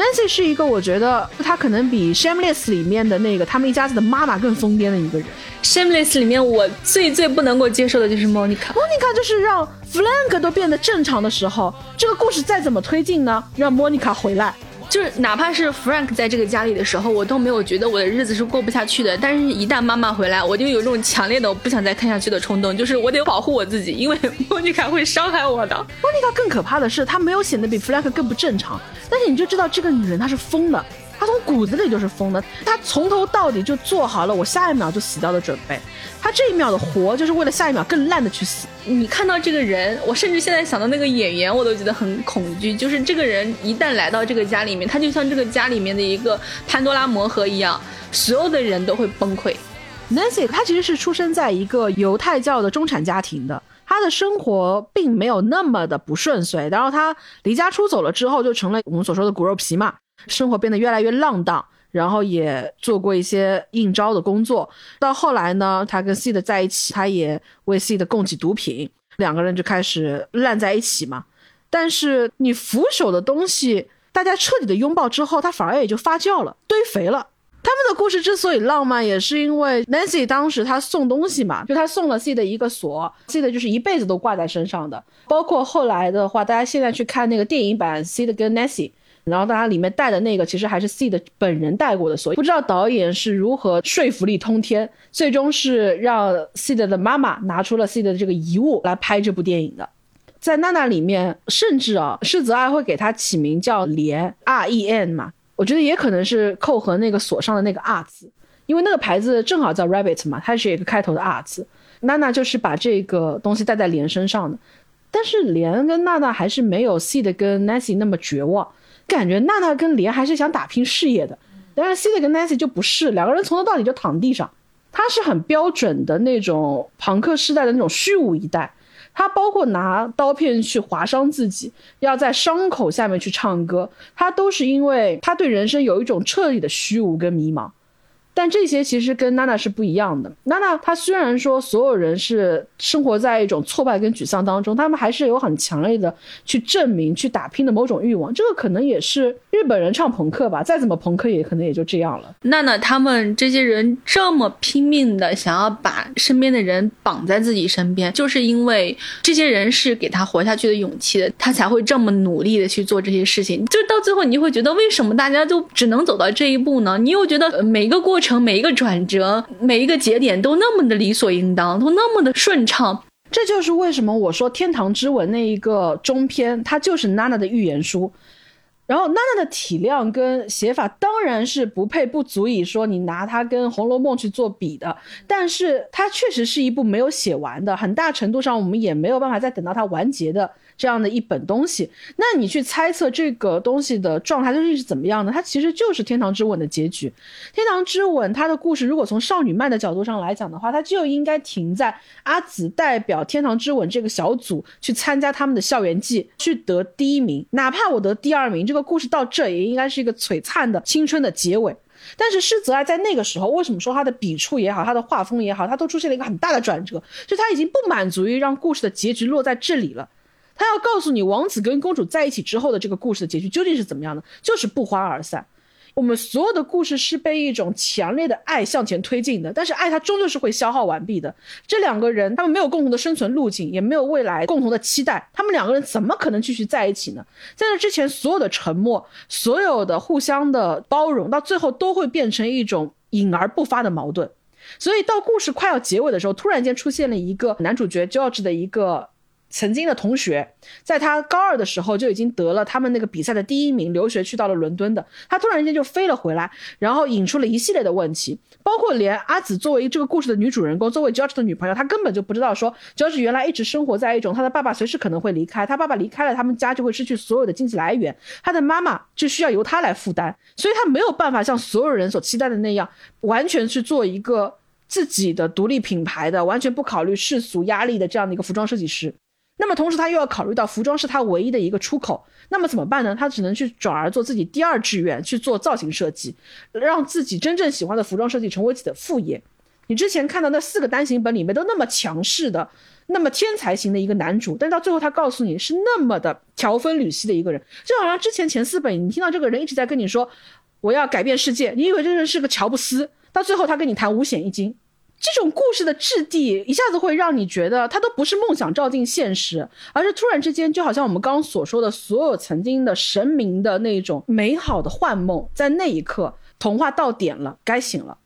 Nancy 是一个，我觉得她可能比 Shameless 里面的那个他们一家子的妈妈更疯癫的一个人。Shameless 里面我最最不能够接受的就是 Monica。Monica 就是让 Frank 都变得正常的时候，这个故事再怎么推进呢？让 Monica 回来。就是哪怕是 Frank 在这个家里的时候，我都没有觉得我的日子是过不下去的。但是，一旦妈妈回来，我就有这种强烈的我不想再看下去的冲动，就是我得保护我自己，因为莫妮卡会伤害我的。莫妮卡更可怕的是，她没有显得比 Frank 更不正常，但是你就知道这个女人她是疯的。他从骨子里就是疯的，他从头到底就做好了我下一秒就死掉的准备，他这一秒的活就是为了下一秒更烂的去死。你看到这个人，我甚至现在想到那个演员，我都觉得很恐惧。就是这个人一旦来到这个家里面，他就像这个家里面的一个潘多拉魔盒一样，所有的人都会崩溃。Nancy 他其实是出生在一个犹太教的中产家庭的，他的生活并没有那么的不顺遂。然后他离家出走了之后，就成了我们所说的骨肉皮嘛。生活变得越来越浪荡，然后也做过一些应招的工作。到后来呢，他跟 C 的在一起，他也为 C 的供给毒品，两个人就开始烂在一起嘛。但是你腐朽的东西，大家彻底的拥抱之后，它反而也就发酵了，堆肥了。他们的故事之所以浪漫，也是因为 Nancy 当时他送东西嘛，就他送了 C 的一个锁，C 的就是一辈子都挂在身上的。包括后来的话，大家现在去看那个电影版 C 的跟 Nancy。然后大家里面带的那个，其实还是 C 的本人带过的，所以不知道导演是如何说服力通天，最终是让 C 的的妈妈拿出了 C 的这个遗物来拍这部电影的。在娜娜里面，甚至啊，世泽爱会给她起名叫莲 R E N 嘛，我觉得也可能是扣合那个锁上的那个 R 字，因为那个牌子正好叫 Rabbit 嘛，它是一个开头的 R 字。娜娜就是把这个东西戴在莲身上的，但是莲跟娜娜还是没有 C 的跟 Nancy 那么绝望。感觉娜娜跟莲还是想打拼事业的，但是 C 的跟 Nancy 就不是，两个人从头到底就躺地上。他是很标准的那种朋克时代的那种虚无一代，他包括拿刀片去划伤自己，要在伤口下面去唱歌，他都是因为他对人生有一种彻底的虚无跟迷茫。但这些其实跟娜娜是不一样的。娜娜她虽然说所有人是生活在一种挫败跟沮丧当中，他们还是有很强烈的去证明、去打拼的某种欲望。这个可能也是日本人唱朋克吧，再怎么朋克也可能也就这样了。娜娜他们这些人这么拼命的想要把身边的人绑在自己身边，就是因为这些人是给他活下去的勇气的，他才会这么努力的去做这些事情。就到最后你就会觉得，为什么大家都只能走到这一步呢？你又觉得每个过程。成每一个转折，每一个节点都那么的理所应当，都那么的顺畅。这就是为什么我说《天堂之吻》那一个中篇，它就是娜娜的预言书。然后娜娜的体量跟写法当然是不配不足以说你拿它跟《红楼梦》去做比的，但是它确实是一部没有写完的，很大程度上我们也没有办法再等到它完结的。这样的一本东西，那你去猜测这个东西的状态究竟是怎么样的？它其实就是《天堂之吻》的结局。《天堂之吻》它的故事，如果从少女漫的角度上来讲的话，它就应该停在阿紫代表《天堂之吻》这个小组去参加他们的校园季，去得第一名。哪怕我得第二名，这个故事到这也应该是一个璀璨的青春的结尾。但是施泽爱在那个时候，为什么说他的笔触也好，他的画风也好，他都出现了一个很大的转折，就他已经不满足于让故事的结局落在这里了。他要告诉你，王子跟公主在一起之后的这个故事的结局究竟是怎么样的？就是不欢而散。我们所有的故事是被一种强烈的爱向前推进的，但是爱它终究是会消耗完毕的。这两个人，他们没有共同的生存路径，也没有未来共同的期待，他们两个人怎么可能继续在一起呢？在这之前，所有的沉默，所有的互相的包容，到最后都会变成一种隐而不发的矛盾。所以到故事快要结尾的时候，突然间出现了一个男主角 George 的一个。曾经的同学，在他高二的时候就已经得了他们那个比赛的第一名，留学去到了伦敦的。他突然间就飞了回来，然后引出了一系列的问题，包括连阿紫作为这个故事的女主人公，作为 George 的女朋友，她根本就不知道说 George 原来一直生活在一种他的爸爸随时可能会离开，他爸爸离开了，他们家就会失去所有的经济来源，他的妈妈就需要由他来负担，所以他没有办法像所有人所期待的那样，完全去做一个自己的独立品牌的，完全不考虑世俗压力的这样的一个服装设计师。那么同时，他又要考虑到服装是他唯一的一个出口，那么怎么办呢？他只能去转而做自己第二志愿，去做造型设计，让自己真正喜欢的服装设计成为自己的副业。你之前看到那四个单行本里面都那么强势的、那么天才型的一个男主，但到最后他告诉你是那么的条分缕析的一个人，就好像之前前四本你听到这个人一直在跟你说我要改变世界，你以为这个人是个乔布斯，到最后他跟你谈五险一金。这种故事的质地一下子会让你觉得它都不是梦想照进现实，而是突然之间就好像我们刚刚所说的所有曾经的神明的那种美好的幻梦，在那一刻童话到点了，该醒了。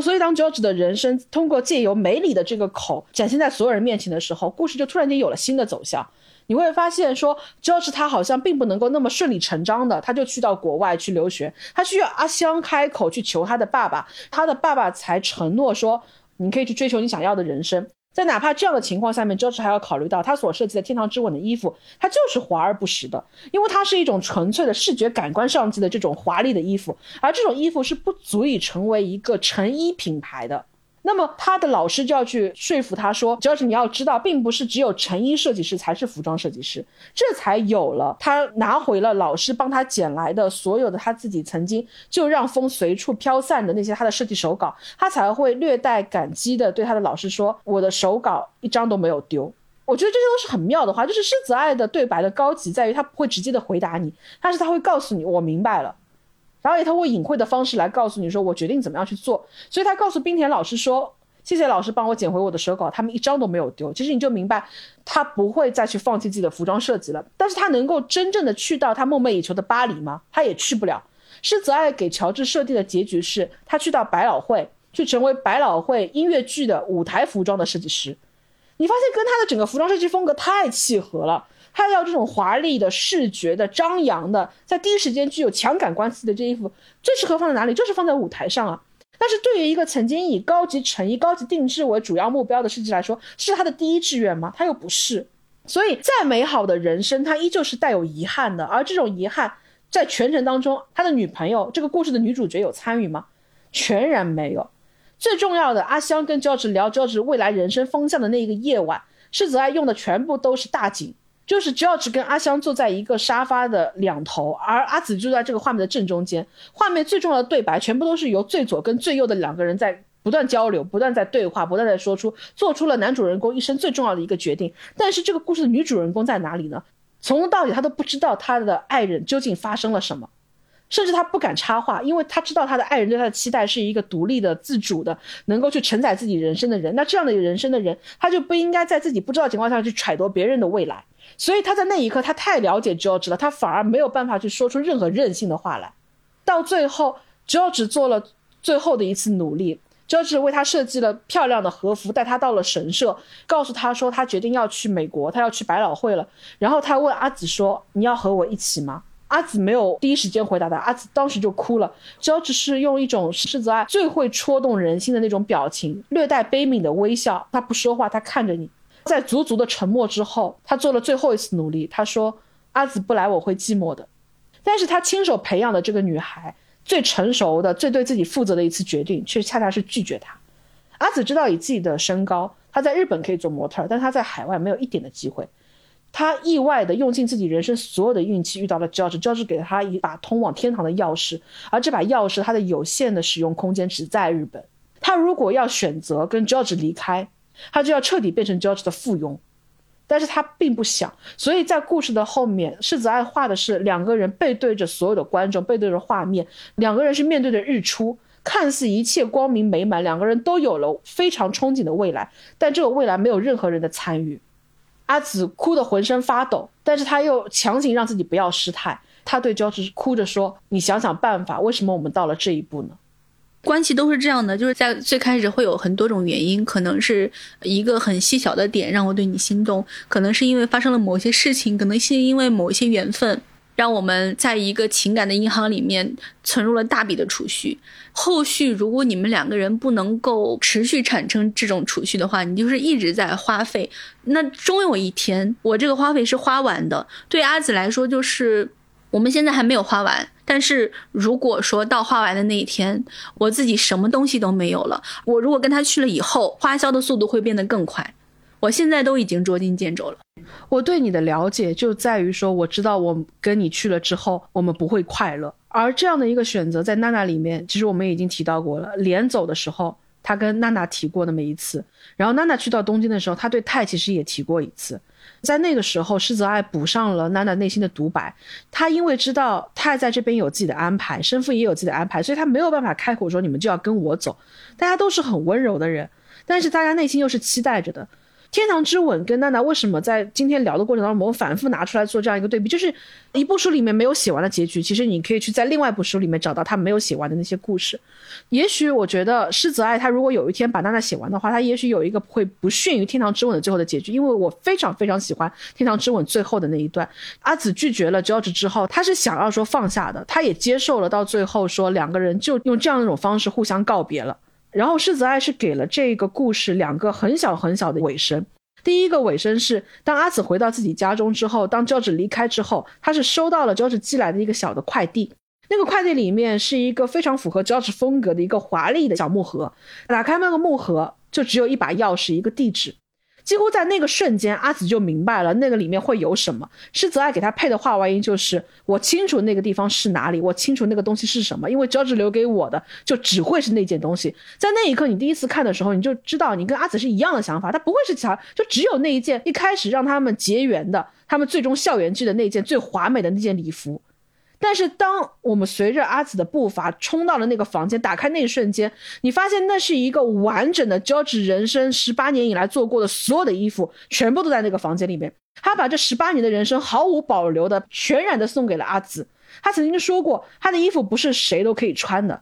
所以当 George 的人生通过借由梅里的这个口展现在所有人面前的时候，故事就突然间有了新的走向。你会发现说，George 他好像并不能够那么顺理成章的，他就去到国外去留学，他需要阿香开口去求他的爸爸，他的爸爸才承诺说。你可以去追求你想要的人生，在哪怕这样的情况下面，Josh 还要考虑到他所设计的天堂之吻的衣服，它就是华而不实的，因为它是一种纯粹的视觉感官上机的这种华丽的衣服，而这种衣服是不足以成为一个成衣品牌的。那么他的老师就要去说服他说，只要是你要知道，并不是只有成衣设计师才是服装设计师，这才有了他拿回了老师帮他捡来的所有的他自己曾经就让风随处飘散的那些他的设计手稿，他才会略带感激的对他的老师说，我的手稿一张都没有丢。我觉得这些都是很妙的话，就是狮子爱的对白的高级在于他不会直接的回答你，但是他会告诉你我明白了。然后以他会隐晦的方式来告诉你说，我决定怎么样去做。所以他告诉冰田老师说：“谢谢老师帮我捡回我的手稿，他们一张都没有丢。”其实你就明白，他不会再去放弃自己的服装设计了。但是他能够真正的去到他梦寐以求的巴黎吗？他也去不了。施泽爱给乔治设定的结局是他去到百老汇，去成为百老汇音乐剧的舞台服装的设计师。你发现跟他的整个服装设计风格太契合了。他要这种华丽的、视觉的、张扬的，在第一时间具有强感官刺激的这衣服，最适合放在哪里？就是放在舞台上啊。但是对于一个曾经以高级成衣、高级定制为主要目标的设计来说，是他的第一志愿吗？他又不是。所以再美好的人生，他依旧是带有遗憾的。而这种遗憾，在全程当中，他的女朋友这个故事的女主角有参与吗？全然没有。最重要的，阿香跟 George 聊 George 未来人生方向的那一个夜晚，世子爱用的全部都是大景。就是 George 跟阿香坐在一个沙发的两头，而阿紫就在这个画面的正中间。画面最重要的对白全部都是由最左跟最右的两个人在不断交流、不断在对话、不断在说出，做出了男主人公一生最重要的一个决定。但是这个故事的女主人公在哪里呢？从头到底她都不知道她的爱人究竟发生了什么。甚至他不敢插话，因为他知道他的爱人对他的期待是一个独立的、自主的，能够去承载自己人生的人。那这样的人生的人，他就不应该在自己不知道情况下去揣度别人的未来。所以他在那一刻，他太了解 George 了，他反而没有办法去说出任何任性的话来。到最后，George 做了最后的一次努力，George 为他设计了漂亮的和服，带他到了神社，告诉他说他决定要去美国，他要去百老汇了。然后他问阿紫说：“你要和我一起吗？”阿紫没有第一时间回答他，阿紫当时就哭了。George 是用一种世子爱最会戳动人心的那种表情，略带悲悯的微笑。他不说话，他看着你。在足足的沉默之后，他做了最后一次努力。他说：“阿紫不来，我会寂寞的。”但是他亲手培养的这个女孩，最成熟的、最对自己负责的一次决定，却恰恰是拒绝他。阿紫知道以自己的身高，他在日本可以做模特，但他在海外没有一点的机会。他意外的用尽自己人生所有的运气，遇到了 George，George 给了他一把通往天堂的钥匙，而这把钥匙它的有限的使用空间只在日本。他如果要选择跟 George 离开，他就要彻底变成 George 的附庸。但是他并不想，所以在故事的后面，世子爱画的是两个人背对着所有的观众，背对着画面，两个人是面对着日出，看似一切光明美满，两个人都有了非常憧憬的未来，但这个未来没有任何人的参与。阿紫哭得浑身发抖，但是他又强行让自己不要失态。他对焦志哭着说：“你想想办法，为什么我们到了这一步呢？”关系都是这样的，就是在最开始会有很多种原因，可能是一个很细小的点让我对你心动，可能是因为发生了某些事情，可能是因为某些缘分。让我们在一个情感的银行里面存入了大笔的储蓄。后续如果你们两个人不能够持续产生这种储蓄的话，你就是一直在花费。那终有一天，我这个花费是花完的。对阿紫来说，就是我们现在还没有花完。但是如果说到花完的那一天，我自己什么东西都没有了，我如果跟他去了以后，花销的速度会变得更快。我现在都已经捉襟见肘了。我对你的了解就在于说，我知道我跟你去了之后，我们不会快乐。而这样的一个选择，在娜娜里面，其实我们已经提到过了。连走的时候，他跟娜娜提过那么一次。然后娜娜去到东京的时候，他对泰其实也提过一次。在那个时候，施泽爱补上了娜娜内心的独白。他因为知道泰在这边有自己的安排，生父也有自己的安排，所以他没有办法开口说你们就要跟我走。大家都是很温柔的人，但是大家内心又是期待着的。天堂之吻跟娜娜为什么在今天聊的过程当中，我们反复拿出来做这样一个对比？就是一部书里面没有写完的结局，其实你可以去在另外一部书里面找到他没有写完的那些故事。也许我觉得狮子爱他如果有一天把娜娜写完的话，他也许有一个会不逊于天堂之吻的最后的结局。因为我非常非常喜欢天堂之吻最后的那一段，阿紫拒绝了 George 之后，他是想要说放下的，他也接受了，到最后说两个人就用这样一种方式互相告别了。然后世子爱是给了这个故事两个很小很小的尾声。第一个尾声是，当阿紫回到自己家中之后，当 George 离开之后，他是收到了 George 寄来的一个小的快递。那个快递里面是一个非常符合 George 风格的一个华丽的小木盒。打开那个木盒，就只有一把钥匙，一个地址。几乎在那个瞬间，阿紫就明白了那个里面会有什么。是泽爱给他配的话外音就是：我清楚那个地方是哪里，我清楚那个东西是什么，因为 George 留给我的就只会是那件东西。在那一刻，你第一次看的时候，你就知道你跟阿紫是一样的想法，他不会是其他，就只有那一件一开始让他们结缘的，他们最终校园剧的那件最华美的那件礼服。但是，当我们随着阿紫的步伐冲到了那个房间，打开那一瞬间，你发现那是一个完整的 George 人生十八年以来做过的所有的衣服，全部都在那个房间里面。他把这十八年的人生毫无保留的、全然的送给了阿紫。他曾经说过，他的衣服不是谁都可以穿的。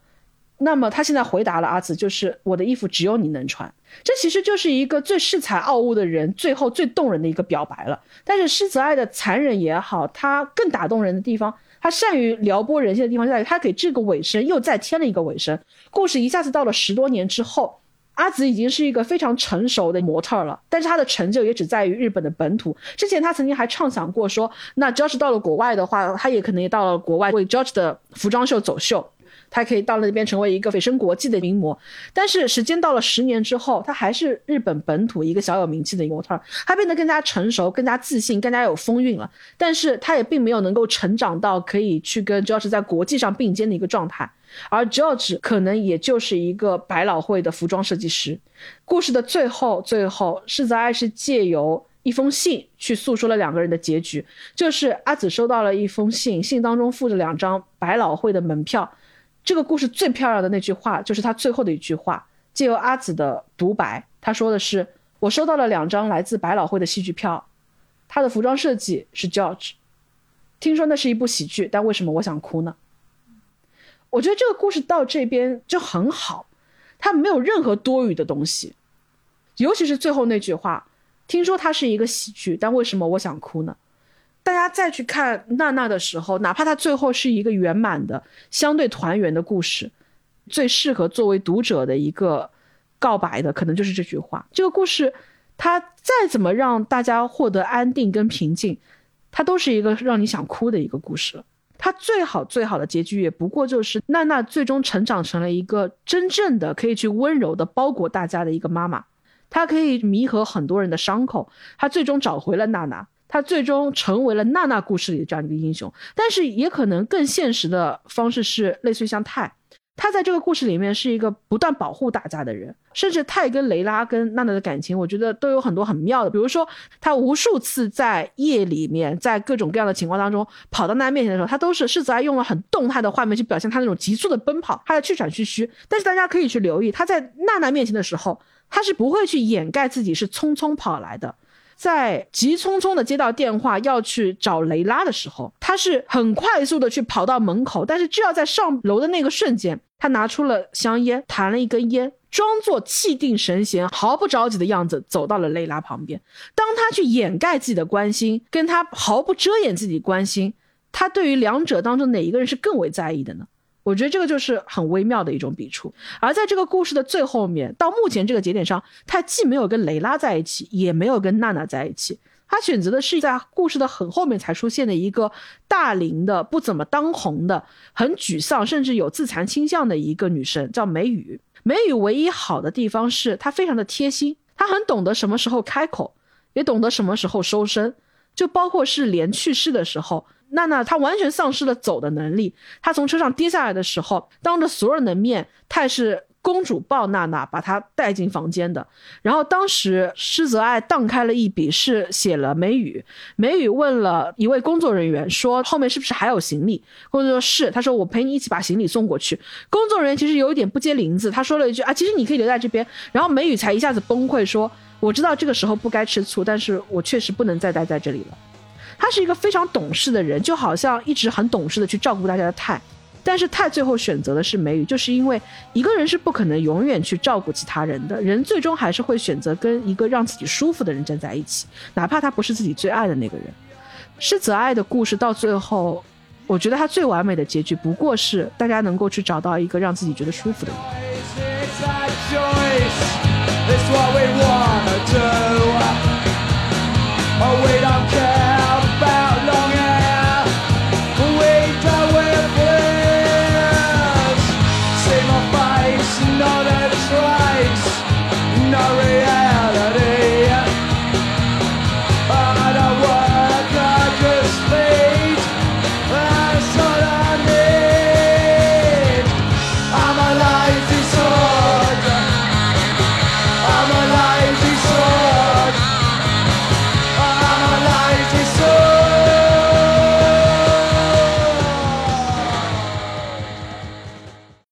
那么他现在回答了阿紫，就是我的衣服只有你能穿。这其实就是一个最恃才傲物的人最后最动人的一个表白了。但是狮子爱的残忍也好，他更打动人的地方。他善于撩拨人心的地方在于，他给这个尾声又再添了一个尾声。故事一下子到了十多年之后，阿紫已经是一个非常成熟的模特了，但是她的成就也只在于日本的本土。之前她曾经还畅想过说，那 George 到了国外的话，他也可能也到了国外为 George 的服装秀走秀。他可以到那边成为一个蜚声国际的名模，但是时间到了十年之后，他还是日本本土一个小有名气的模特。他变得更加成熟、更加自信、更加有风韵了，但是他也并没有能够成长到可以去跟 George 在国际上并肩的一个状态。而 George 可能也就是一个百老汇的服装设计师。故事的最后，最后世泽爱是借由一封信去诉说了两个人的结局，就是阿紫收到了一封信，信当中附着两张百老汇的门票。这个故事最漂亮的那句话，就是他最后的一句话，借由阿紫的独白，他说的是：“我收到了两张来自百老汇的戏剧票，他的服装设计是 George。听说那是一部喜剧，但为什么我想哭呢？”我觉得这个故事到这边就很好，它没有任何多余的东西，尤其是最后那句话：“听说它是一个喜剧，但为什么我想哭呢？”大家再去看娜娜的时候，哪怕她最后是一个圆满的、相对团圆的故事，最适合作为读者的一个告白的，可能就是这句话。这个故事，它再怎么让大家获得安定跟平静，它都是一个让你想哭的一个故事。它最好最好的结局，也不过就是娜娜最终成长成了一个真正的可以去温柔的包裹大家的一个妈妈。她可以弥合很多人的伤口，她最终找回了娜娜。他最终成为了娜娜故事里的这样一个英雄，但是也可能更现实的方式是类似于像泰，他在这个故事里面是一个不断保护大家的人，甚至泰跟雷拉跟娜娜的感情，我觉得都有很多很妙的，比如说他无数次在夜里面，在各种各样的情况当中跑到娜娜面前的时候，他都是世子爱用了很动态的画面去表现他那种急促的奔跑，他在气喘吁吁，但是大家可以去留意他在娜娜面前的时候，他是不会去掩盖自己是匆匆跑来的。在急匆匆的接到电话要去找雷拉的时候，他是很快速的去跑到门口，但是就要在上楼的那个瞬间，他拿出了香烟，弹了一根烟，装作气定神闲、毫不着急的样子走到了雷拉旁边。当他去掩盖自己的关心，跟他毫不遮掩自己关心，他对于两者当中哪一个人是更为在意的呢？我觉得这个就是很微妙的一种笔触，而在这个故事的最后面，到目前这个节点上，他既没有跟雷拉在一起，也没有跟娜娜在一起，他选择的是在故事的很后面才出现的一个大龄的、不怎么当红的、很沮丧，甚至有自残倾向的一个女生，叫梅雨。梅雨唯一好的地方是她非常的贴心，她很懂得什么时候开口，也懂得什么时候收声，就包括是莲去世的时候。娜娜她完全丧失了走的能力，她从车上跌下来的时候，当着所有人的面，泰是公主抱娜娜，把她带进房间的。然后当时施泽爱荡开了一笔，是写了梅雨。梅雨问了一位工作人员说：“后面是不是还有行李？”工作人员说是，他说：“我陪你一起把行李送过去。”工作人员其实有一点不接林子，他说了一句：“啊，其实你可以留在这边。”然后梅雨才一下子崩溃说：“我知道这个时候不该吃醋，但是我确实不能再待在这里了。”他是一个非常懂事的人，就好像一直很懂事的去照顾大家的泰，但是泰最后选择的是梅雨，就是因为一个人是不可能永远去照顾其他人的，人最终还是会选择跟一个让自己舒服的人站在一起，哪怕他不是自己最爱的那个人。施泽爱的故事到最后，我觉得他最完美的结局不过是大家能够去找到一个让自己觉得舒服的人。